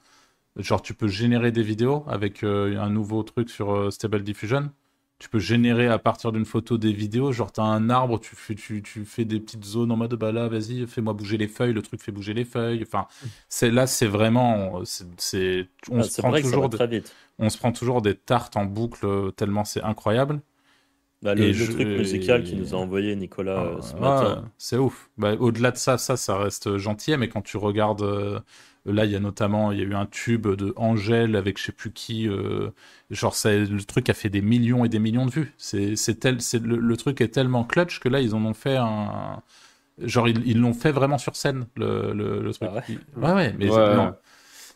S2: Genre, tu peux générer des vidéos avec euh, un nouveau truc sur euh, Stable Diffusion. Tu peux générer à partir d'une photo des vidéos. Genre, tu as un arbre, tu fais, tu, tu, fais des petites zones en mode bah là, vas-y, fais-moi bouger les feuilles. Le truc fait bouger les feuilles. Enfin, c'est là, c'est vraiment. C'est, on ah, se prend toujours. très vite on se prend toujours des tartes en boucle euh, tellement c'est incroyable.
S1: Bah, le, truc musical qui nous a envoyé Nicolas euh, ce matin.
S2: c'est ouf. Bah, au-delà de ça, ça, ça reste gentil, mais quand tu regardes, euh, là, il y a notamment, il y a eu un tube de Angèle avec je sais plus qui, genre, le truc a fait des millions et des millions de vues. C'est tel, c'est le, truc est tellement clutch que là, ils en ont fait un, genre, ils l'ont fait vraiment sur scène, le, le, truc. Ah ouais. ouais, mais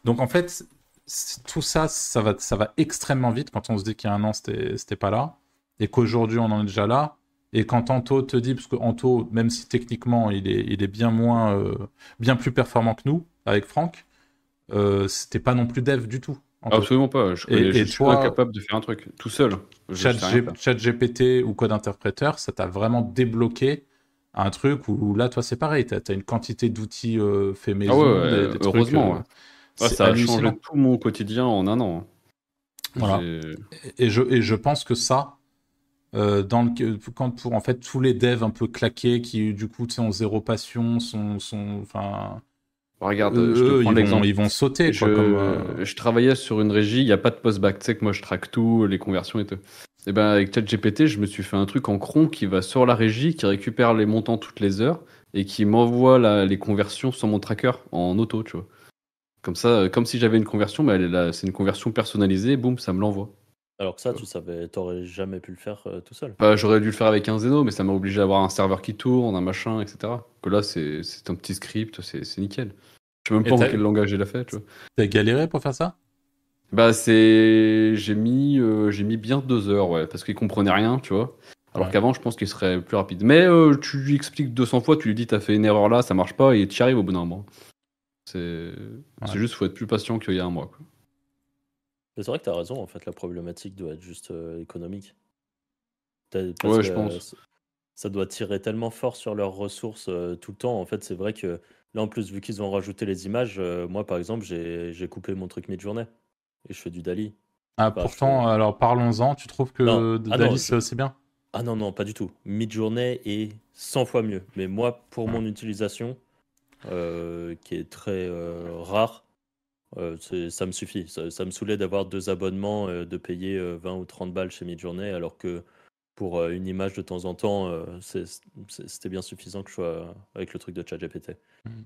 S2: Donc en fait, tout ça, ça va, ça va extrêmement vite quand on se dit qu'il y a un an, c'était pas là, et qu'aujourd'hui, on en est déjà là. Et quand Anto te dit, parce que Anto, même si techniquement il est, il est bien moins, euh, bien plus performant que nous, avec Franck, euh, c'était pas non plus dev du tout.
S3: Absolument pas. Je, et, suis incapable de faire un truc tout seul.
S2: Chat, GPT ou code interpréteur, ça t'a vraiment débloqué un truc où là, toi, c'est pareil. Tu as, une quantité d'outils euh, faits maison.
S3: Ah ouais, heureusement. Euh, ça a changé tout mon quotidien en un an.
S2: Voilà. Et je, et je pense que ça, euh, dans le, quand pour en fait tous les devs un peu claqués qui du coup ont zéro passion, sont, sont enfin.
S3: Regarde, je te
S2: prends ils, vont, ils vont sauter.
S3: Je,
S2: euh,
S3: je travaillais sur une régie, il n'y a pas de post-bac. Tu sais que moi je traque tout, les conversions et tout. Et ben avec ChatGPT, je me suis fait un truc en cron qui va sur la régie, qui récupère les montants toutes les heures et qui m'envoie les conversions sur mon tracker en auto, tu vois. Comme ça, comme si j'avais une conversion, mais c'est une conversion personnalisée, boum, ça me l'envoie.
S1: Alors que ça, tu savais, t'aurais jamais pu le faire euh, tout seul.
S3: Bah, j'aurais dû le faire avec un Zeno, mais ça m'a obligé à avoir un serveur qui tourne, un machin, etc. Que là, c'est un petit script, c'est nickel. Je sais même pas en quel langage il a fait, tu vois.
S2: T'as galéré pour faire ça?
S3: Bah, c'est. J'ai mis, euh, j'ai mis bien deux heures, ouais, parce qu'il comprenait rien, tu vois. Alors qu'avant, je pense qu'il serait plus rapide. Mais tu lui expliques 200 fois, tu lui dis, t'as fait une erreur là, ça marche pas, et tu y arrives au bout d'un moment. C'est juste juste, faut être plus patient qu'il y a un mois.
S1: C'est vrai que tu as raison, en fait, la problématique doit être juste euh, économique.
S3: ouais, je pense.
S1: Ça doit tirer tellement fort sur leurs ressources euh, tout le temps. En fait, c'est vrai que là, en plus, vu qu'ils ont rajouté les images, euh, moi, par exemple, j'ai coupé mon truc mid-journée et je fais du Dali.
S2: Ah, pourtant, alors parlons-en, tu trouves que ah Dali, c'est bien?
S1: Ah non, non, pas du tout. Mid-journée est 100 fois mieux. Mais moi, pour mon utilisation, qui est très rare. Euh, ça me suffit. Ça, me saoulait d'avoir deux abonnements, de payer 20 ou 30 balles chez Midjourney, alors que pour une image de temps en temps, c'était bien suffisant que je sois avec le truc de ChatGPT. Hmm.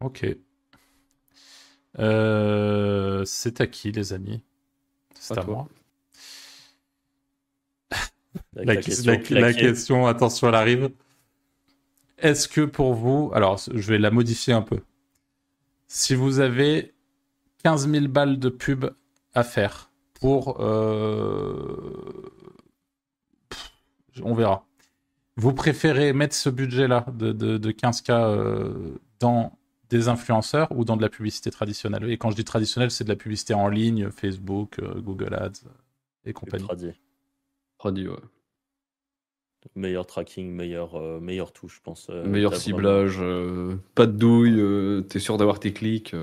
S2: Ok. c'est à qui, les amis? C'est à, moi. (laughs) la, question, attention, elle arrive. Est-ce que pour vous, alors je vais la modifier un peu. Si vous avez 15 000 balles de pub à faire pour... Euh, on verra. Vous préférez mettre ce budget-là de, 15K euh, dans des influenceurs ou dans de la publicité traditionnelle? Et quand je dis traditionnelle, c'est de la publicité en ligne, Facebook, euh, Google Ads et compagnie.
S3: Tradi. ouais.
S1: Meilleur tracking, meilleur, euh, meilleur touche, je pense.
S3: Euh, meilleur ciblage, euh, pas de douille, t'es sûr d'avoir tes clics.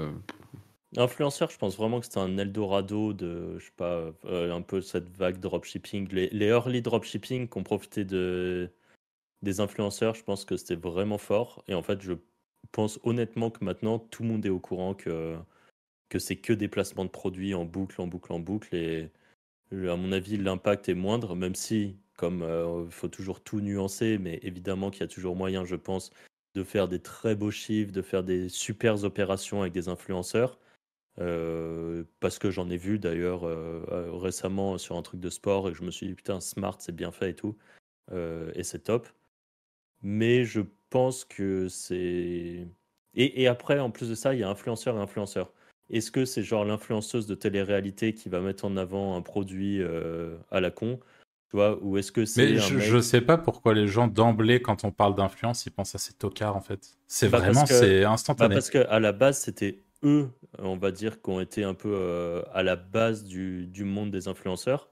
S1: Influenceur, je pense vraiment que c'était un Eldorado de, je sais pas, un peu cette vague dropshipping. Les, les early dropshipping qui ont profité de, des influenceurs, je pense que c'était vraiment fort. Et en fait, je pense honnêtement que maintenant, tout le monde est au courant que, que c'est que des placements de produits en boucle, en boucle, en boucle. Et à mon avis, l'impact est moindre, même si comme il faut toujours tout nuancer, mais évidemment qu'il y a toujours moyen, je pense, de faire des très beaux chiffres, de faire des super opérations avec des influenceurs. parce que j'en ai vu d'ailleurs récemment sur un truc de sport et je me suis dit putain smart c'est bien fait et tout. Et c'est top. Mais je pense que c'est et, et, après en plus de ça il y a influenceur et influenceur. Est-ce que c'est genre l'influenceuse de télé-réalité qui va mettre en avant un produit à la con? Tu vois, ou est-ce que c'est.
S2: Mais je, ne sais pas pourquoi les gens d'emblée, quand on parle d'influence, ils pensent à ces tocards en fait. C'est bah, vraiment, c'est bah, instantané.
S1: parce qu'à la base, c'était eux, on va dire, qui ont été un peu euh, à la base du, du, monde des influenceurs.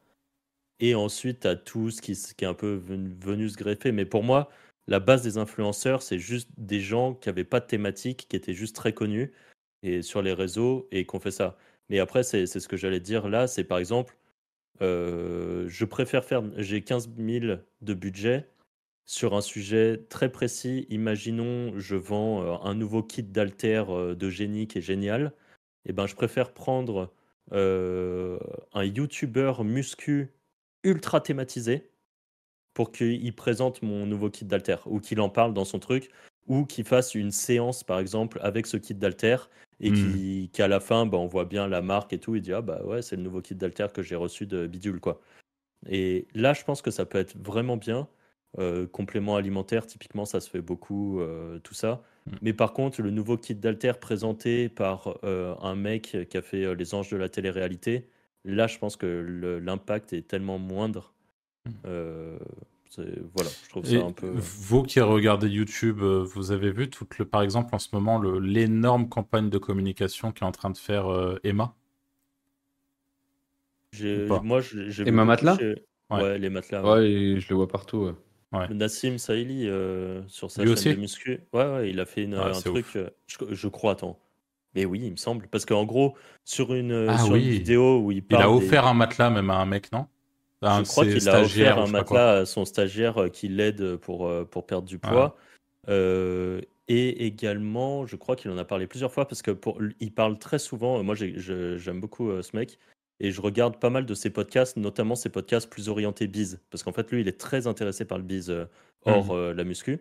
S1: Et ensuite, à tout ce qui, qui est un peu venu, se greffer. Mais pour moi, la base des influenceurs, c'est juste des gens qui n'avaient pas de thématique, qui étaient juste très connus et sur les réseaux et qui ont fait ça. Mais après, c'est ce que j'allais dire là, c'est par exemple je préfère faire. J'ai 15 000 de budget sur un sujet très précis. Imaginons, je vends euh, un nouveau kit d'alter euh, de génie qui est génial. Et eh ben, je préfère prendre un YouTuber muscu ultra thématisé pour qu'il présente mon nouveau kit d'alter ou qu'il en parle dans son truc ou qu'il fasse une séance par exemple avec ce kit d'alter et mmh. qu'à la fin, bah, on voit bien la marque et tout, il dit ah bah ouais, c'est le nouveau kit d'Alter que j'ai reçu de Bidule quoi. Et là, je pense que ça peut être vraiment bien. Euh, complément alimentaire, typiquement, ça se fait beaucoup, euh, tout ça. Mmh. Mais par contre, le nouveau kit d'Alter présenté par euh, un mec qui a fait Les Anges de la télé-réalité, là, je pense que l'impact est tellement moindre. Mmh. Voilà, je trouve ça un peu.
S2: Vous qui regardez YouTube, euh, vous avez vu, toute le, par exemple, en ce moment, l'énorme campagne de communication qui est en train de faire euh, Emma?
S1: Moi, j'ai
S3: Emma Matelas?
S1: ouais. les matelas.
S3: Ouais, je le vois partout.
S1: Nassim Saïli euh, sur sa chaîne de muscu. Ouais, ouais, il a fait un truc, je, crois, attends. Mais oui, il me semble. Parce qu'en gros, sur une, ah vidéo où il parle.
S2: Il a offert un matelas même à un mec, non?
S1: Je crois qu'il a offert un matelas à son stagiaire euh, qui l'aide pour, euh, pour perdre du poids. Euh, et également, je crois qu'il en a parlé plusieurs fois parce que pour, il parle très souvent. Moi, j'aime beaucoup ce mec et je regarde pas mal de ses podcasts, notamment ses podcasts plus orientés bise, parce qu'en fait, lui, il est très intéressé par le bise hors mmh. la muscu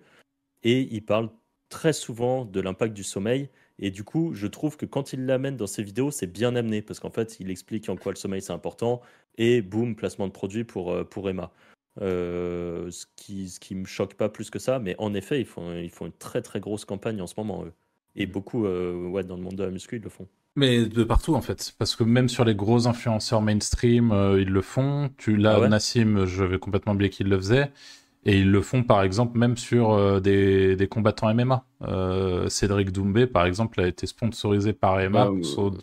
S1: et il parle très souvent de l'impact du sommeil. Et du coup, je trouve que quand il l'amène dans ses vidéos, c'est bien amené parce qu'en fait, il explique en quoi le sommeil c'est important et boum, placement de produit pour, euh, pour Emma. Euh, ce qui ce qui me choque pas plus que ça, mais en effet, ils font, ils font une très très grosse campagne en ce moment, eux. Et beaucoup, euh, ouais, dans le monde de la muscu, ils le font.
S2: Mais de partout en fait, parce que même sur les gros influenceurs mainstream, ils le font. Tu là, ah Nassim, je vais complètement oublier qu'il le faisait. Et ils le font par exemple même sur euh, des, des, combattants MMA. Euh, Cédric Doumbé par exemple a été sponsorisé par MMA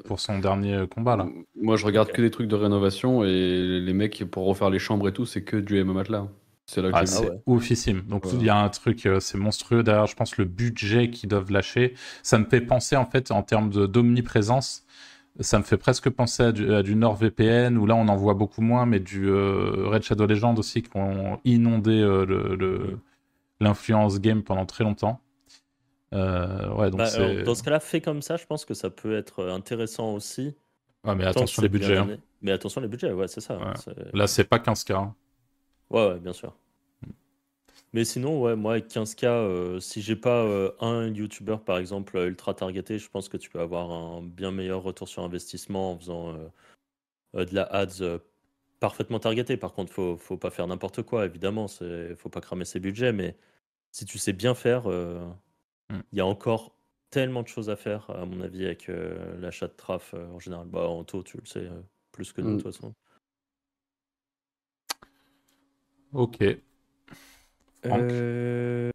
S2: pour, son, dernier combat là.
S3: Moi je regarde que des trucs de rénovation et les mecs pour refaire les chambres et tout c'est que du MMA là.
S2: C'est là que ah, c'est oufissime. Donc il y a un truc, euh, c'est monstrueux. D'ailleurs, je pense le budget qu'ils doivent lâcher, ça me fait penser en fait en termes d'omniprésence ça me fait presque penser à du, NordVPN, où là on en voit beaucoup moins, mais du euh, Red Shadow Legend aussi, qui ont inondé euh, l'influence game pendant très longtemps. Euh, ouais, donc
S1: bah, dans ce cas-là, fait comme ça, je pense que ça peut être intéressant aussi.
S2: Ouais, mais attention les budgets. Hein.
S1: Mais attention les budgets, ouais, c'est ça.
S2: Là, c'est pas 15K. Hein.
S1: Ouais, ouais, bien sûr. Mais sinon, ouais, moi, avec 15K, euh, si j'ai pas euh, un YouTuber, par exemple, ultra targeté, je pense que tu peux avoir un bien meilleur retour sur investissement en faisant euh, de la ads parfaitement targetée. Par contre, faut, faut pas faire n'importe quoi, évidemment. C'est, faut pas cramer ses budgets, mais si tu sais bien faire, mm. il y a encore tellement de choses à faire, à mon avis, avec l'achat de traf en général. Bah, en taux, tu le sais, plus que nous, de mm. toute façon.
S2: Ok.
S1: Euh,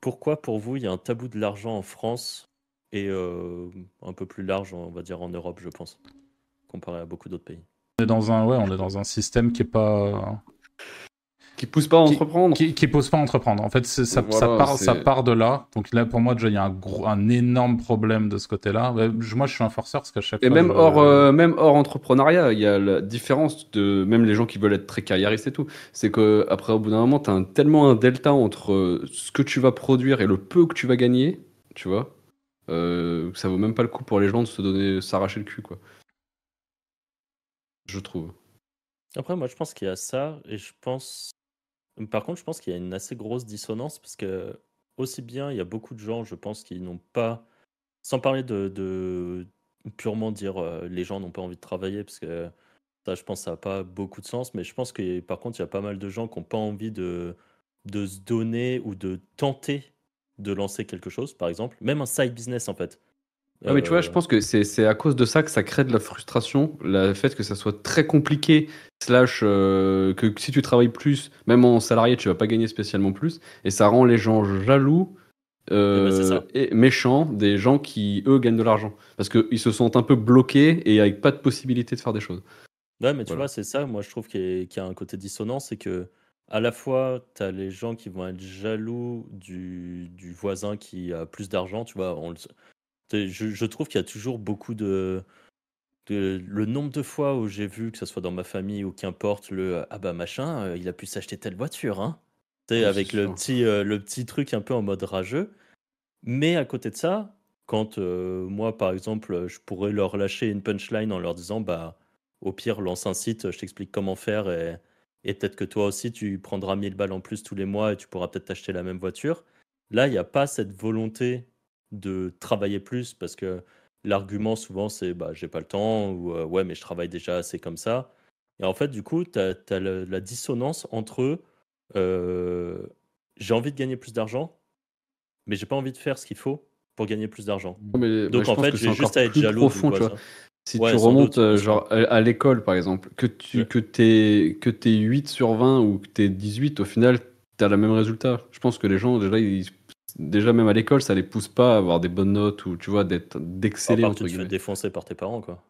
S1: pourquoi pour vous il y a un tabou de l'argent en France et euh, un peu plus large, on va dire en Europe, je pense, comparé à beaucoup d'autres pays?
S2: On est dans un, ouais, on est dans un système qui est pas
S3: qui pousse pas à entreprendre.
S2: Qui, qui, pousse pas à entreprendre. En fait, ça, ça, part, ça part de là. Donc là, pour moi, déjà, il y a un, gros, un énorme problème de ce côté-là. Moi, je suis un forceur parce qu'à chaque
S3: Et
S2: fois.
S3: même, hors, euh, même hors entrepreneuriat, il y a la différence de même les gens qui veulent être très carriéristes et tout. C'est qu'après, au bout d'un moment, tu as tellement un delta entre euh, ce que tu vas produire et le peu que tu vas gagner, tu vois. Euh, ça vaut même pas le coup pour les gens de se donner, s'arracher le cul, quoi. Je trouve.
S1: Après, moi, je pense qu'il y a ça, et je pense. Par contre, je pense qu'il y a une assez grosse dissonance parce que, aussi bien, il y a beaucoup de gens, je pense, qui n'ont pas. Sans parler de, purement dire euh, les gens n'ont pas envie de travailler, parce que ça, je pense, ça n'a pas beaucoup de sens, mais je pense que, par contre, il y a pas mal de gens qui n'ont pas envie de se donner ou de tenter de lancer quelque chose, par exemple. Même un side business, en fait.
S3: Ah, mais tu vois, je pense que c'est à cause de ça que ça crée de la frustration, le fait que ça soit très compliqué, slash euh, que si tu travailles plus, même en salarié, tu vas pas gagner spécialement plus, et ça rend les gens jaloux euh,
S1: Eh ben,
S3: et méchants des gens qui, eux, gagnent de l'argent. Parce qu'ils se sentent un peu bloqués et avec pas de possibilité de faire des choses.
S1: Ouais, mais tu
S3: Voilà.
S1: vois, c'est ça, moi je trouve qu'il y, a- qu'il y a un côté dissonant, c'est que à la fois, tu as les gens qui vont être jaloux du, du voisin qui a plus d'argent, tu vois. On le- je, je trouve qu'il y a toujours beaucoup de, de- Le nombre de fois où j'ai vu, que ce soit dans ma famille ou qu'importe, le Ah bah machin, euh, il a pu s'acheter telle voiture, hein. Tu sais,
S3: Ouais,
S1: avec le
S3: sûr.
S1: petit, euh, le petit truc un peu en mode rageux. Mais à côté de ça, quand euh, moi, par exemple, je pourrais leur lâcher une punchline en leur disant, bah, au pire, lance un site, je t'explique comment faire et, et peut-être que toi aussi, tu prendras 1000 balles en plus tous les mois et tu pourras peut-être t'acheter la même voiture. Là, il n'y a pas cette volonté de travailler plus parce que l'argument souvent c'est bah j'ai pas le temps ou euh, ouais mais je travaille déjà assez comme ça. Et en fait du coup tu as, la dissonance entre euh, j'ai envie de gagner plus d'argent mais j'ai pas envie de faire ce qu'il faut pour gagner plus d'argent. Donc en fait j'ai juste à être jaloux
S3: profond, tu vois. Si
S1: Ouais,
S3: tu remontes
S1: doute,
S3: euh, genre à, l'école par exemple, que tu
S1: Ouais.
S3: que t'es que t'es 8 sur 20 ou que t'es 18, au final t'as le même résultat. Je pense que les gens déjà ils- déjà même à l'école ça les pousse pas à avoir des bonnes notes ou tu vois d'être d'exceller entre
S1: que tu te fais
S3: guillemets.
S1: défoncer par tes parents quoi.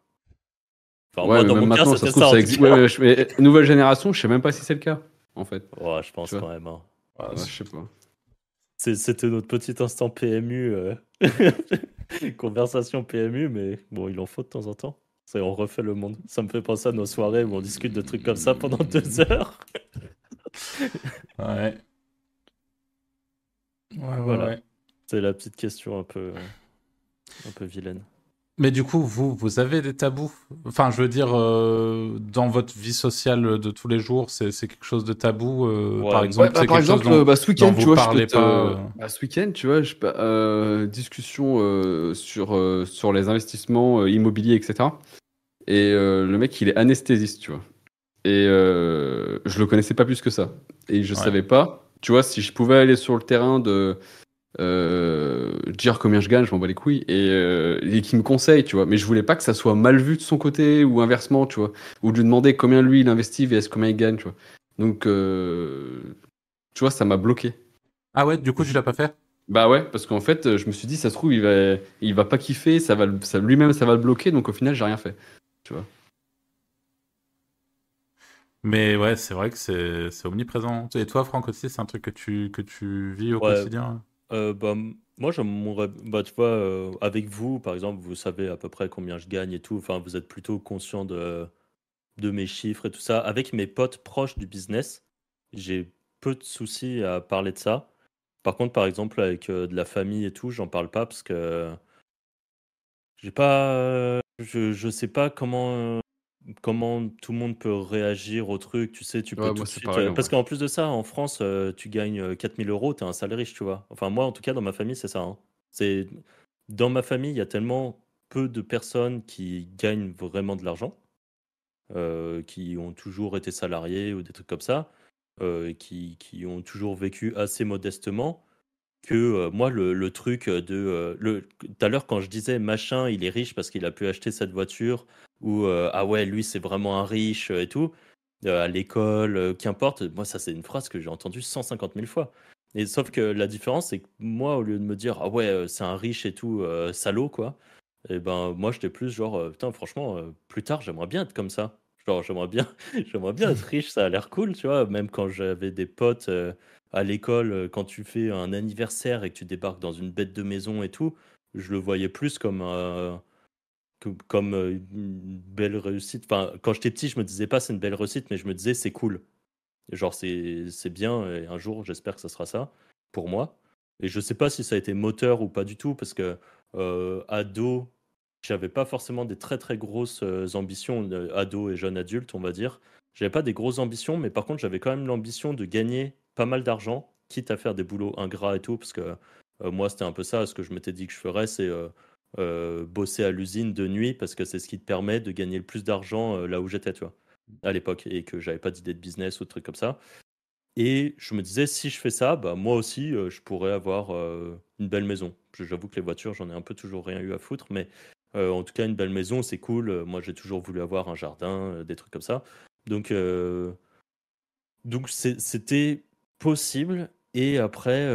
S1: Enfin,
S3: ouais,
S1: moi
S3: mais
S1: dans
S3: même
S1: mon cas
S3: maintenant ça se trouve
S1: ça,
S3: ça existe.
S1: cas.
S3: Ouais, ouais, je- mais, (laughs) nouvelle génération, je sais même pas si c'est le cas en fait.
S1: Ouais, je pense quand même. hein.
S2: Ouais,
S3: Ouais, je sais pas.
S1: C'était notre petit instant PMU, euh, (laughs) conversation PMU, mais bon, il en faut de temps en temps. C'est on refait le monde. Ça me fait penser à nos soirées où on discute de trucs comme ça pendant deux heures.
S2: Ouais. Ouais,
S1: Voilà.
S2: ouais.
S1: C'est la petite question un peu, un peu vilaine.
S2: Mais du coup, vous, vous avez des tabous? Enfin, je veux dire, euh, dans votre vie sociale de tous les jours, c'est c'est quelque chose de tabou euh,
S1: Ouais.
S2: Par
S1: Ouais,
S2: exemple,
S3: Ouais, bah,
S2: c'est
S3: par
S2: quelque chose
S3: exemple,
S2: dont-
S3: bah, ce week-end,
S2: dont
S3: tu vois, je te-
S2: pas, euh.
S3: bah, ce week-end, tu vois, je euh, discussion euh, sur, euh, sur les investissements euh, immobiliers, etc. Et euh, le mec, il est anesthésiste, tu vois. Et euh, je le connaissais pas plus que ça. Et je
S2: Ouais.
S3: savais pas, tu vois, si je pouvais aller sur le terrain de euh, dire combien je gagne, je m'en bats les couilles, et, euh, et qui me conseille, tu vois. Mais je voulais pas que ça soit mal vu de son côté ou inversement, tu vois. Ou de lui demander combien lui il investit vs combien il gagne, tu vois. Donc, euh, tu vois, ça m'a bloqué.
S2: Ah ouais, du coup, tu l'as pas fait?
S3: Bah ouais, parce qu'en fait, je me suis dit, ça se trouve, il va, il va pas kiffer, ça va, ça, lui-même, ça va le bloquer, donc au final, j'ai rien fait. Tu vois.
S2: Mais ouais, c'est vrai que c'est omniprésent. Et toi, Franck, aussi, c'est un truc que tu, que tu vis au
S1: Ouais.
S2: quotidien?
S1: Euh, bah, moi, j'aimerais, bah, tu vois, euh, avec vous, par exemple, vous savez à peu près combien je gagne et tout. Enfin, vous êtes plutôt conscient de, de mes chiffres et tout ça. Avec mes potes proches du business, j'ai peu de soucis à parler de ça. Par contre, par exemple, avec euh, de la famille et tout, j'en parle pas parce que j'ai pas, euh, je, je sais pas comment, comment tout le monde peut réagir au truc. Tu sais, tu peux
S3: Ouais,
S1: tout
S3: moi,
S1: de suite.
S3: pareil,
S1: euh, parce qu'en plus de ça, en France, euh, tu gagnes euh, 4000 euros, tu es un salaire riche, tu vois. Enfin, moi, en tout cas, dans ma famille, c'est ça. hein. C'est dans ma famille, il y a tellement peu de personnes qui gagnent vraiment de l'argent, euh, qui ont toujours été salariés ou des trucs comme ça, euh, qui, qui ont toujours vécu assez modestement. Que euh, moi, le, le truc de. euh, le- Tout à l'heure, quand je disais machin, il est riche parce qu'il a pu acheter cette voiture, ou euh, ah ouais, lui, c'est vraiment un riche euh, et tout, euh, à l'école, qu'importe, moi, ça, c'est une phrase que j'ai entendue 150 000 fois. Et sauf que la différence, c'est que moi, au lieu de me dire ah ouais, c'est un riche et tout, salaud, quoi, et ben moi, j'étais plus genre, putain, franchement, plus tard, j'aimerais bien être comme ça. Genre, j'aimerais bien, (laughs) j'aimerais bien être riche, ça a l'air cool, tu vois. Même quand j'avais des potes à l'école, quand tu fais un anniversaire et que tu débarques dans une bête de maison et tout, je le voyais plus comme, comme euh, une belle réussite. Enfin, quand j'étais petit, je me disais pas c'est une belle réussite, mais je me disais c'est cool. Genre, c'est bien, et un jour, j'espère que ça sera ça pour moi. Et je sais pas si ça a été moteur ou pas du tout, parce que euh, ado, j'avais pas forcément des très très grosses euh, ambitions, euh, ado et jeune adulte, on va dire. j'avais pas des grosses ambitions, mais par contre, j'avais quand même l'ambition de gagner pas mal d'argent, quitte à faire des boulots ingrats et tout, parce que moi, c'était un peu ça. Ce que je m'étais dit que je ferais, c'est euh, bosser à l'usine de nuit, parce que c'est ce qui te permet de gagner le plus d'argent là où j'étais, tu vois, à l'époque, et que j'avais pas d'idée de business ou de trucs comme ça. Et je me disais, si je fais ça, bah, moi aussi, je pourrais avoir une belle maison. J'avoue que les voitures, j'en ai un peu toujours rien eu à foutre, mais en tout cas, une belle maison, c'est cool. Moi, j'ai toujours voulu avoir un jardin, des trucs comme ça. Donc, donc c'était possible. Et après,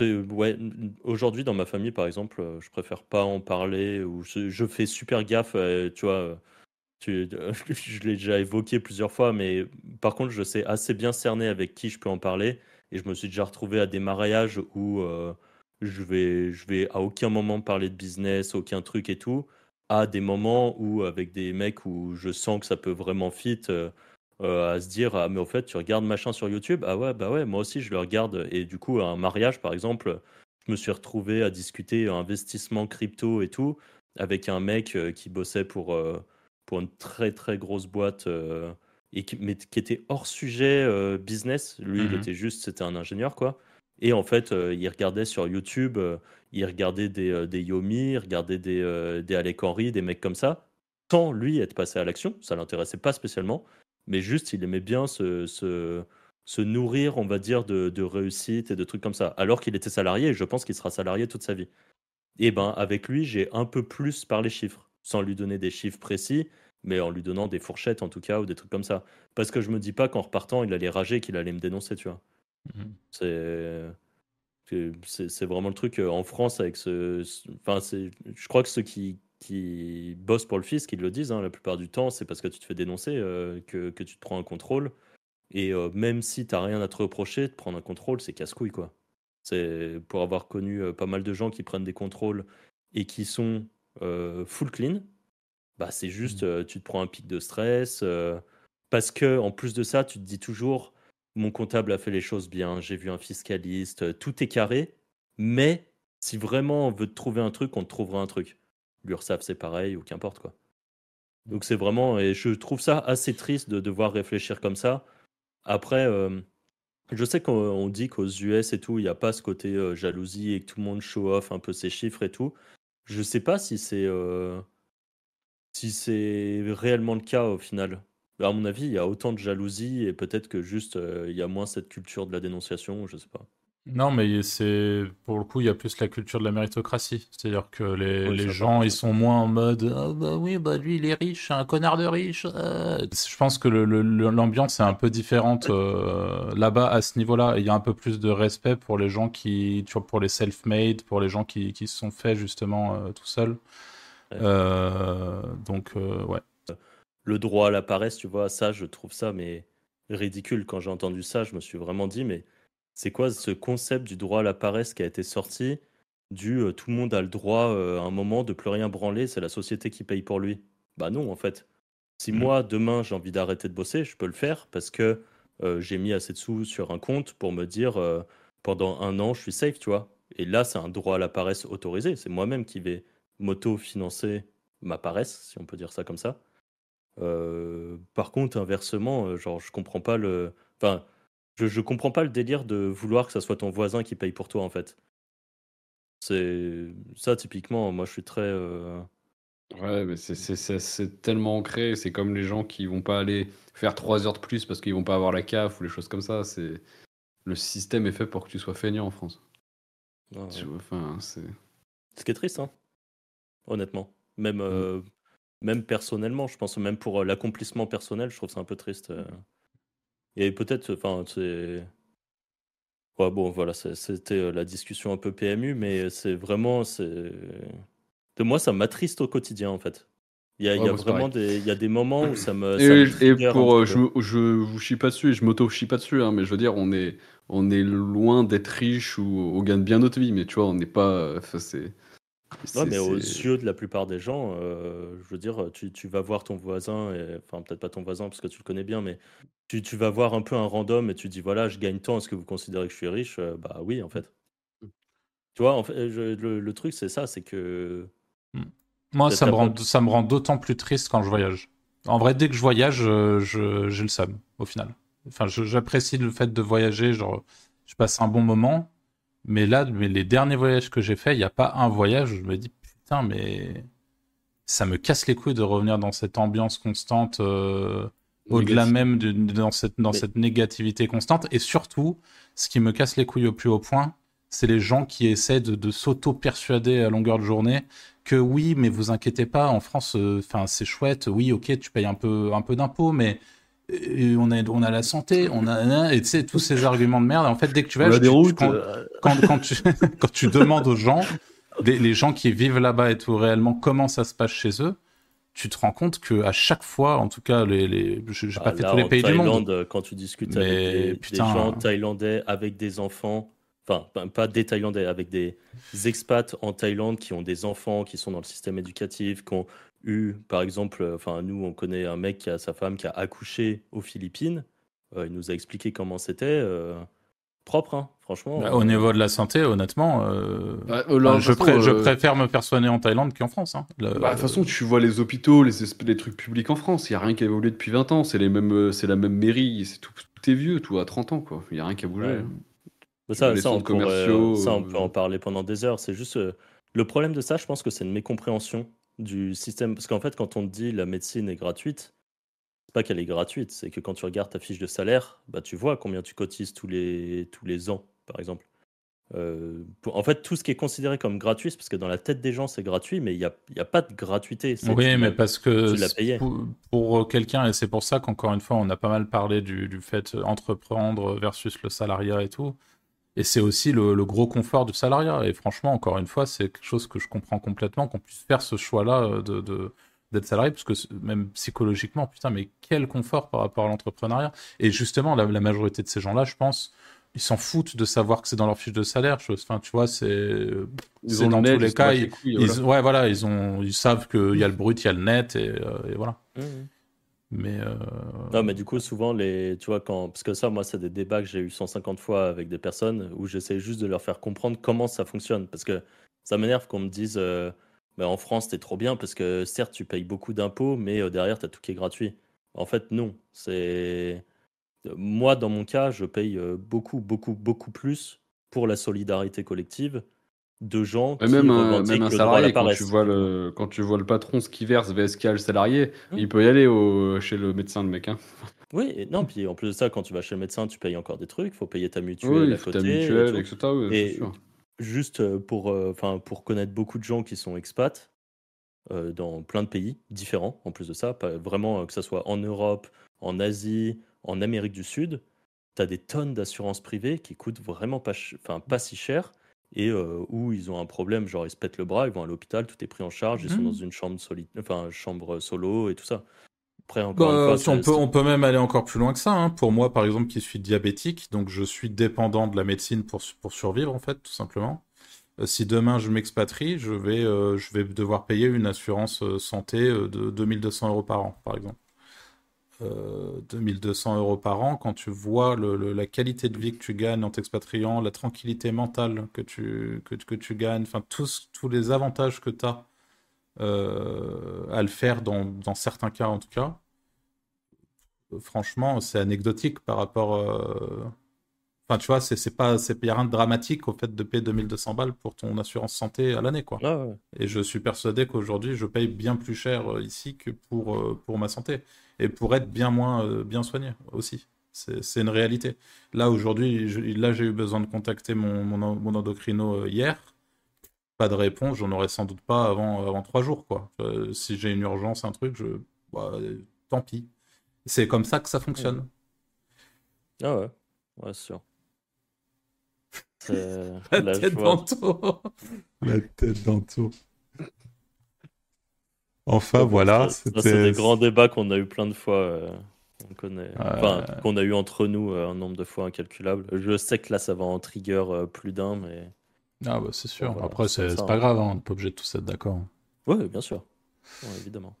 S1: ouais, aujourd'hui, dans ma famille, par exemple, je préfère pas en parler ou je, fais super gaffe, tu vois. Tu, (laughs) je l'ai déjà évoqué plusieurs fois, mais par contre, je sais assez bien cerner avec qui je peux en parler. Et je me suis déjà retrouvé à des mariages où je vais, je vais à aucun moment parler de business, aucun truc et tout, à des moments où, avec des mecs où je sens que ça peut vraiment fit, euh, euh, à se dire Ah, mais au fait, tu regardes machin sur YouTube? Ah ouais, bah ouais, moi aussi je le regarde. Et du coup, à un mariage, par exemple, je me suis retrouvé à discuter investissement crypto et tout, avec un mec euh, qui bossait pour, pour une très très grosse boîte. et qui, mais qui était hors sujet business. Lui, il mmh était juste, c'était un ingénieur, quoi. Et en fait, euh, il regardait sur YouTube, euh, il regardait des, euh, des Yomi, il regardait des, des Alec Henry, des mecs comme ça, sans lui être passé à l'action. Ça l'intéressait pas spécialement, mais juste il aimait bien se, se, se nourrir, on va dire, de, de, réussite et de trucs comme ça. Alors qu'il était salarié, et je pense qu'il sera salarié toute sa vie. Et ben avec lui, j'ai un peu plus parlé chiffres, sans lui donner des chiffres précis, mais en lui donnant des fourchettes en tout cas ou des trucs comme ça. Parce que je me dis pas qu'en repartant, il allait rager, qu'il allait me dénoncer, tu vois. Mmh. C'est c'est vraiment le truc euh, en France avec ce. Enfin, je crois que ceux qui, qui bossent pour le fisc, ils le disent hein, la plupart du temps, c'est parce que tu te fais dénoncer euh, que, que, tu te prends un contrôle. Et euh, même si tu n'as rien à te reprocher, de prendre un contrôle, c'est casse-couille, quoi. C'est pour avoir connu pas mal de gens qui prennent des contrôles et qui sont full clean, bah c'est juste, mmh. tu te prends un pic de stress. parce que en plus de ça, tu te dis toujours, mon comptable a fait les choses bien, j'ai vu un fiscaliste, euh, tout est carré. Mais si vraiment on veut te trouver un truc, on te trouvera un truc. L'URSSAF, c'est pareil, ou qu'importe quoi. Donc c'est vraiment, et je trouve ça assez triste de devoir réfléchir comme ça. Après, euh, je sais qu'on dit qu'aux US et tout, il n'y a pas ce côté euh, jalousie et que tout le monde show off un peu ses chiffres et tout. Je sais pas si c'est si c'est réellement le cas au final. Bah, à mon avis, il y a autant de jalousie et peut-être que juste euh, il y a moins cette culture de la dénonciation, je sais pas.
S2: Non, mais c'est pour le coup, il y a plus la culture de la méritocratie. C'est-à-dire que les, les gens, ils sont moins en mode ah bah oui, bah lui, il est riche, c'est un connard de riche. Euh. Je pense que l'ambiance est un peu différente euh, là-bas à ce niveau-là. Il y a un peu plus de respect pour les gens qui, tu vois, pour les self-made, pour les gens qui, qui se sont faits justement tout seuls. donc, ouais
S1: le droit à la paresse, tu vois, ça, je trouve ça mais ridicule. Quand j'ai entendu ça, je me suis vraiment dit, mais c'est quoi ce concept du droit à la paresse qui a été sorti du euh, tout le monde a le droit euh, à un moment de plus rien branler, c'est la société qui paye pour lui? Bah non, en fait. Si mmh. moi, demain, j'ai envie d'arrêter de bosser, je peux le faire parce que euh, j'ai mis assez de sous sur un compte pour me dire pendant un an, je suis safe, tu vois. Et là, c'est un droit à la paresse autorisé. C'est moi-même qui vais m'auto-financer ma paresse, si on peut dire ça comme ça. Par contre, inversement, genre, je comprends pas le. Enfin, je, je comprends pas le délire de vouloir que ça soit ton voisin qui paye pour toi, en fait. C'est ça, typiquement, moi, je suis très. Euh,
S3: ouais, mais c'est tellement ancré. C'est comme les gens qui vont pas aller faire 3 heures de plus parce qu'ils vont pas avoir la CAF ou les choses comme ça. C'est le système est fait pour que tu sois feignant en France. Enfin, c'est.
S1: Ce qui est triste, hein. Honnêtement. Même, mmh même personnellement, je pense même pour euh, l'accomplissement personnel, je trouve ça un peu triste. Euh. Et peut-être, enfin, c'est. Ouais, bon, voilà, c'était euh, la discussion un peu PMU, mais c'est vraiment. De moi, ça m'attriste au quotidien, en fait. Il y a, il y a vraiment des, il y a des moments où ça me.
S3: et, pour, je, je vous chie pas dessus et je m'auto chie pas dessus, hein, mais je veux dire, on est, on est loin d'être riche ou on gagne bien notre vie, mais tu vois, on n'est pas. c'est
S1: Ouais, mais aux yeux de la plupart des gens, euh, je veux dire, tu, tu vas voir ton voisin, et, enfin peut-être pas ton voisin parce que tu le connais bien, mais tu, tu vas voir un peu un random et tu dis voilà, je gagne tant, est-ce que vous considérez que je suis riche? Euh, Bah oui, en fait. Mmh. Tu vois, en fait, le, truc c'est ça, c'est que.
S2: Mmh. Moi, ça me, rend, ça me rend d'autant plus triste quand je voyage. En vrai, dès que je voyage, euh, je- j'ai le seum, au final. Enfin, j'apprécie le fait de voyager, genre, je passe un bon moment. Mais là, mais les derniers voyages que j'ai faits, il n'y a pas un voyage où je me dis, putain, mais ça me casse les couilles de revenir dans cette ambiance constante, euh, au-delà même de, dans, cette, dans
S1: Mais-
S2: cette négativité constante. Et surtout, ce qui me casse les couilles au plus haut point, c'est les gens qui essaient de, de s'auto-persuader à longueur de journée que oui, mais vous inquiétez pas, en France, euh, c'est chouette, oui, ok, tu payes un peu, un peu d'impôts, mais on a, on a la santé, on a, et tu sais, tous ces arguments de merde. En fait, dès que tu vas,
S3: On a
S2: tu-
S3: des
S2: tu-
S3: routes.
S2: quand,
S3: euh,
S2: quand, quand tu, (laughs) quand tu demandes aux gens, les, les gens qui vivent là-bas et tout réellement, comment ça se passe chez eux, tu te rends compte que à chaque fois, en tout cas, les, les, pas
S1: Ah,
S2: fait
S1: là,
S2: tous les pays du monde.
S1: Thaïlande, Quand tu discutes
S2: Mais
S1: avec des, des
S2: putain.
S1: gens thaïlandais avec des enfants, enfin, pas- pas des Thaïlandais, avec des expats en Thaïlande qui ont des enfants, qui sont dans le système éducatif, qui ont eu, par exemple, euh, enfin, nous, on connaît un mec qui a sa femme qui a accouché aux Philippines. Euh, il nous a expliqué comment c'était. euh, propre, hein, franchement.
S2: Bah, au niveau de la santé, honnêtement, euh,
S3: bah, là,
S2: je,
S3: toute façon,
S2: pré- je
S3: euh,
S2: préfère me faire soigner en Thaïlande qu'en France. hein. Le-
S3: Bah, de toute façon, tu vois les hôpitaux, les, les trucs publics en France, il n'y a rien qui a évolué depuis 20 ans. C'est les mêmes, c'est la même mairie, c'est tout, tout est vieux, tout à 30 ans, quoi. Il n'y a rien qui a bougé.
S1: Ouais. Mais ça, on
S3: centres
S1: pourrait-
S3: commerciaux,
S1: ça, on peut en parler pendant des heures. C'est juste euh, le problème de ça, je pense que c'est une mécompréhension du système. Parce qu'en fait, quand on te dit la médecine est gratuite, c'est pas qu'elle est gratuite, c'est que quand tu regardes ta fiche de salaire, bah, tu vois combien tu cotises tous les, tous les ans, par exemple. Euh, pour- en fait, tout ce qui est considéré comme gratuit, c'est parce que dans la tête des gens, c'est gratuit, mais il n'y a, y a pas de gratuité.
S2: Oui, mais parce que pour, pour quelqu'un, et c'est pour ça qu'encore une fois, on a pas mal parlé du, du fait entreprendre versus le salariat et tout. Et c'est aussi le, le gros confort du salariat. Et franchement, encore une fois, c'est quelque chose que je comprends complètement, qu'on puisse faire ce choix-là euh, de, de- d'être salarié, parce que même psychologiquement, putain, mais quel confort par rapport à l'entrepreneuriat. Et justement, la, la majorité de ces gens-là, je pense, ils s'en foutent de savoir que c'est dans leur fiche de salaire. Enfin, tu vois, c'est dans
S3: net,
S2: tous les cas, ils,
S3: les couilles,
S2: ils-
S3: voilà.
S2: ouais, voilà, ils ont, ils savent qu'il y a le brut, il y a le net, et, euh, et voilà.
S1: Mmh.
S2: Mais euh,
S1: Non, mais du coup, souvent, les, tu vois, quand, parce que ça, moi, c'est des débats que j'ai eu 150 fois avec des personnes où j'essaie juste de leur faire comprendre comment ça fonctionne. Parce que ça m'énerve qu'on me dise, euh, Bah, en France, t'es trop bien parce que certes, tu payes beaucoup d'impôts, mais euh, derrière, t'as tout qui est gratuit. En fait, non. C'est moi, dans mon cas, je paye euh, beaucoup, beaucoup, beaucoup plus pour la solidarité collective de gens qui
S3: même un, même un salarié,
S1: la
S3: quand tu, vois le, quand tu vois le patron ce qu'il verse VSK le salarié,
S1: Mm.
S3: il peut y aller au, chez le médecin, le mec. Hein. (laughs)
S1: Oui, et non, puis en plus de ça, quand tu vas chez le médecin, tu payes encore des trucs, il faut payer ta mutuelle
S3: Oui,
S1: à côté.
S3: ta
S1: et
S3: mutuelle,
S1: tout.
S3: etc. oui,
S1: Et
S3: sûr.
S1: juste euh, pour, euh, enfin, pour connaître beaucoup de gens qui sont expats euh, dans plein de pays différents, en plus de ça, pas, vraiment euh, que ce soit en Europe, en Asie, en Amérique du Sud, tu as des tonnes d'assurances privées qui coûtent vraiment pas, enfin, pas si cher et euh, où ils ont un problème, genre ils se pètent le bras, ils vont à l'hôpital, tout est pris en charge, ils sont
S2: Mhm.
S1: dans une chambre, soli- enfin, chambre solo et tout ça. Après, encore
S2: Bah,
S1: une fois,
S2: on, peut, on peut même aller encore plus loin que ça. hein. Pour moi, par exemple, qui suis diabétique, donc je suis dépendant de la médecine pour, pour survivre, en fait, tout simplement. Euh, si demain je m'expatrie, je vais, euh, je vais devoir payer une assurance santé de 2200 euros par an, par exemple. Euh, 2200 euros par an, quand tu vois le- le- la qualité de vie que tu gagnes en t'expatriant, la tranquillité mentale que tu, que, que tu gagnes, enfin tous, tous les avantages que tu as euh, à le faire dans, dans certains cas en tout cas, euh, franchement, c'est anecdotique par rapport. euh, Enfin, tu vois, c'est pas, c'est rien de dramatique au fait de payer 2200 balles pour ton assurance santé à l'année, quoi.
S1: Ah ouais.
S2: Et je suis persuadé qu'aujourd'hui, je paye bien plus cher euh, ici que pour, euh, pour ma santé. Et pour être bien moins euh, bien soigné aussi. C'est une réalité. Là, aujourd'hui, je- là, j'ai eu besoin de contacter mon, mon, en- mon endocrino euh, hier. Pas de réponse, j'en aurais sans doute pas avant, avant trois jours, quoi. Euh, si j'ai une urgence, un truc, je... bah, tant pis. C'est comme ça que ça fonctionne.
S1: Ah ouais, ouais, sûr. (laughs)
S2: La tête d'Anto. La tête d'Anto. Enfin, voilà.
S1: c'est des grands débats qu'on a eu plein de fois. euh, on connaît. Enfin, qu'on a eu entre nous euh, un nombre de fois incalculable. Je sais que là, ça va en trigger euh, plus d'un, mais.
S2: Ah bah c'est sûr.
S1: Voilà,
S2: Après,
S1: c'est
S2: c'est
S1: hein.
S2: pas grave, hein, on n'est pas obligé de tous être d'accord.
S1: Oui, bien sûr. Ouais, évidemment.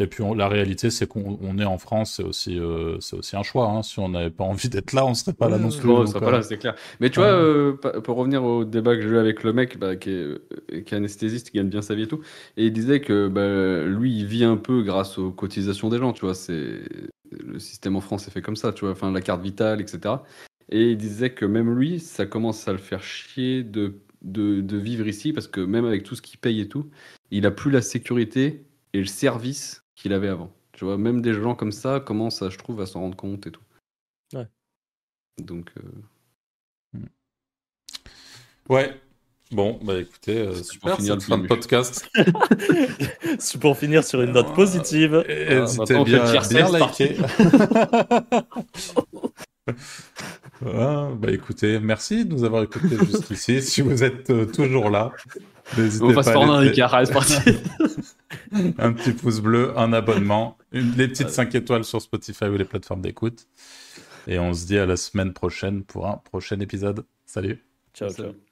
S2: Et puis on- la réalité, c'est qu'on on est en France, c'est aussi, euh, c'est aussi un choix. hein. Si on n'avait pas envie d'être là, on serait pas là non plus.
S3: ouais,
S2: donc,
S3: ça,
S2: euh,
S3: voilà, c'est clair. Mais tu
S2: Ouais.
S3: vois, euh, pour revenir au débat que j'ai eu avec le mec bah, qui, est, euh, qui est anesthésiste, qui gagne bien sa vie et tout, et il disait que bah, lui, il vit un peu grâce aux cotisations des gens, tu vois. C'est le système en France est fait comme ça, tu vois. Enfin, la carte vitale, etc. Et il disait que même lui, ça commence à le faire chier de, de, de vivre ici parce que même avec tout ce qu'il paye et tout, il a plus la sécurité et le service qu'il avait avant. Tu vois, même des gens comme ça commencent, à, je trouve, à s'en rendre compte et tout.
S1: Ouais.
S3: Donc. euh,
S2: Ouais. Bon, bah écoutez, euh,
S3: C'est
S2: super
S3: pour finir le
S2: fin de
S3: film.
S2: podcast. (laughs) (laughs)
S1: C'est pour finir sur une note positive.
S2: Et
S3: Ah,
S2: N'hésitez bien, bien
S3: seize,
S2: liker. Ah, (laughs) bah écoutez, merci de nous avoir écoutés jusqu'ici. si vous êtes euh, toujours là,
S3: On va se prendre un allez, c'est parti. (laughs)
S2: un petit pouce bleu, un abonnement, une, les petites 5 étoiles sur Spotify ou les plateformes d'écoute. Et on se dit à la semaine prochaine pour un prochain épisode. Salut
S1: Ciao,
S3: Salut.
S1: ciao.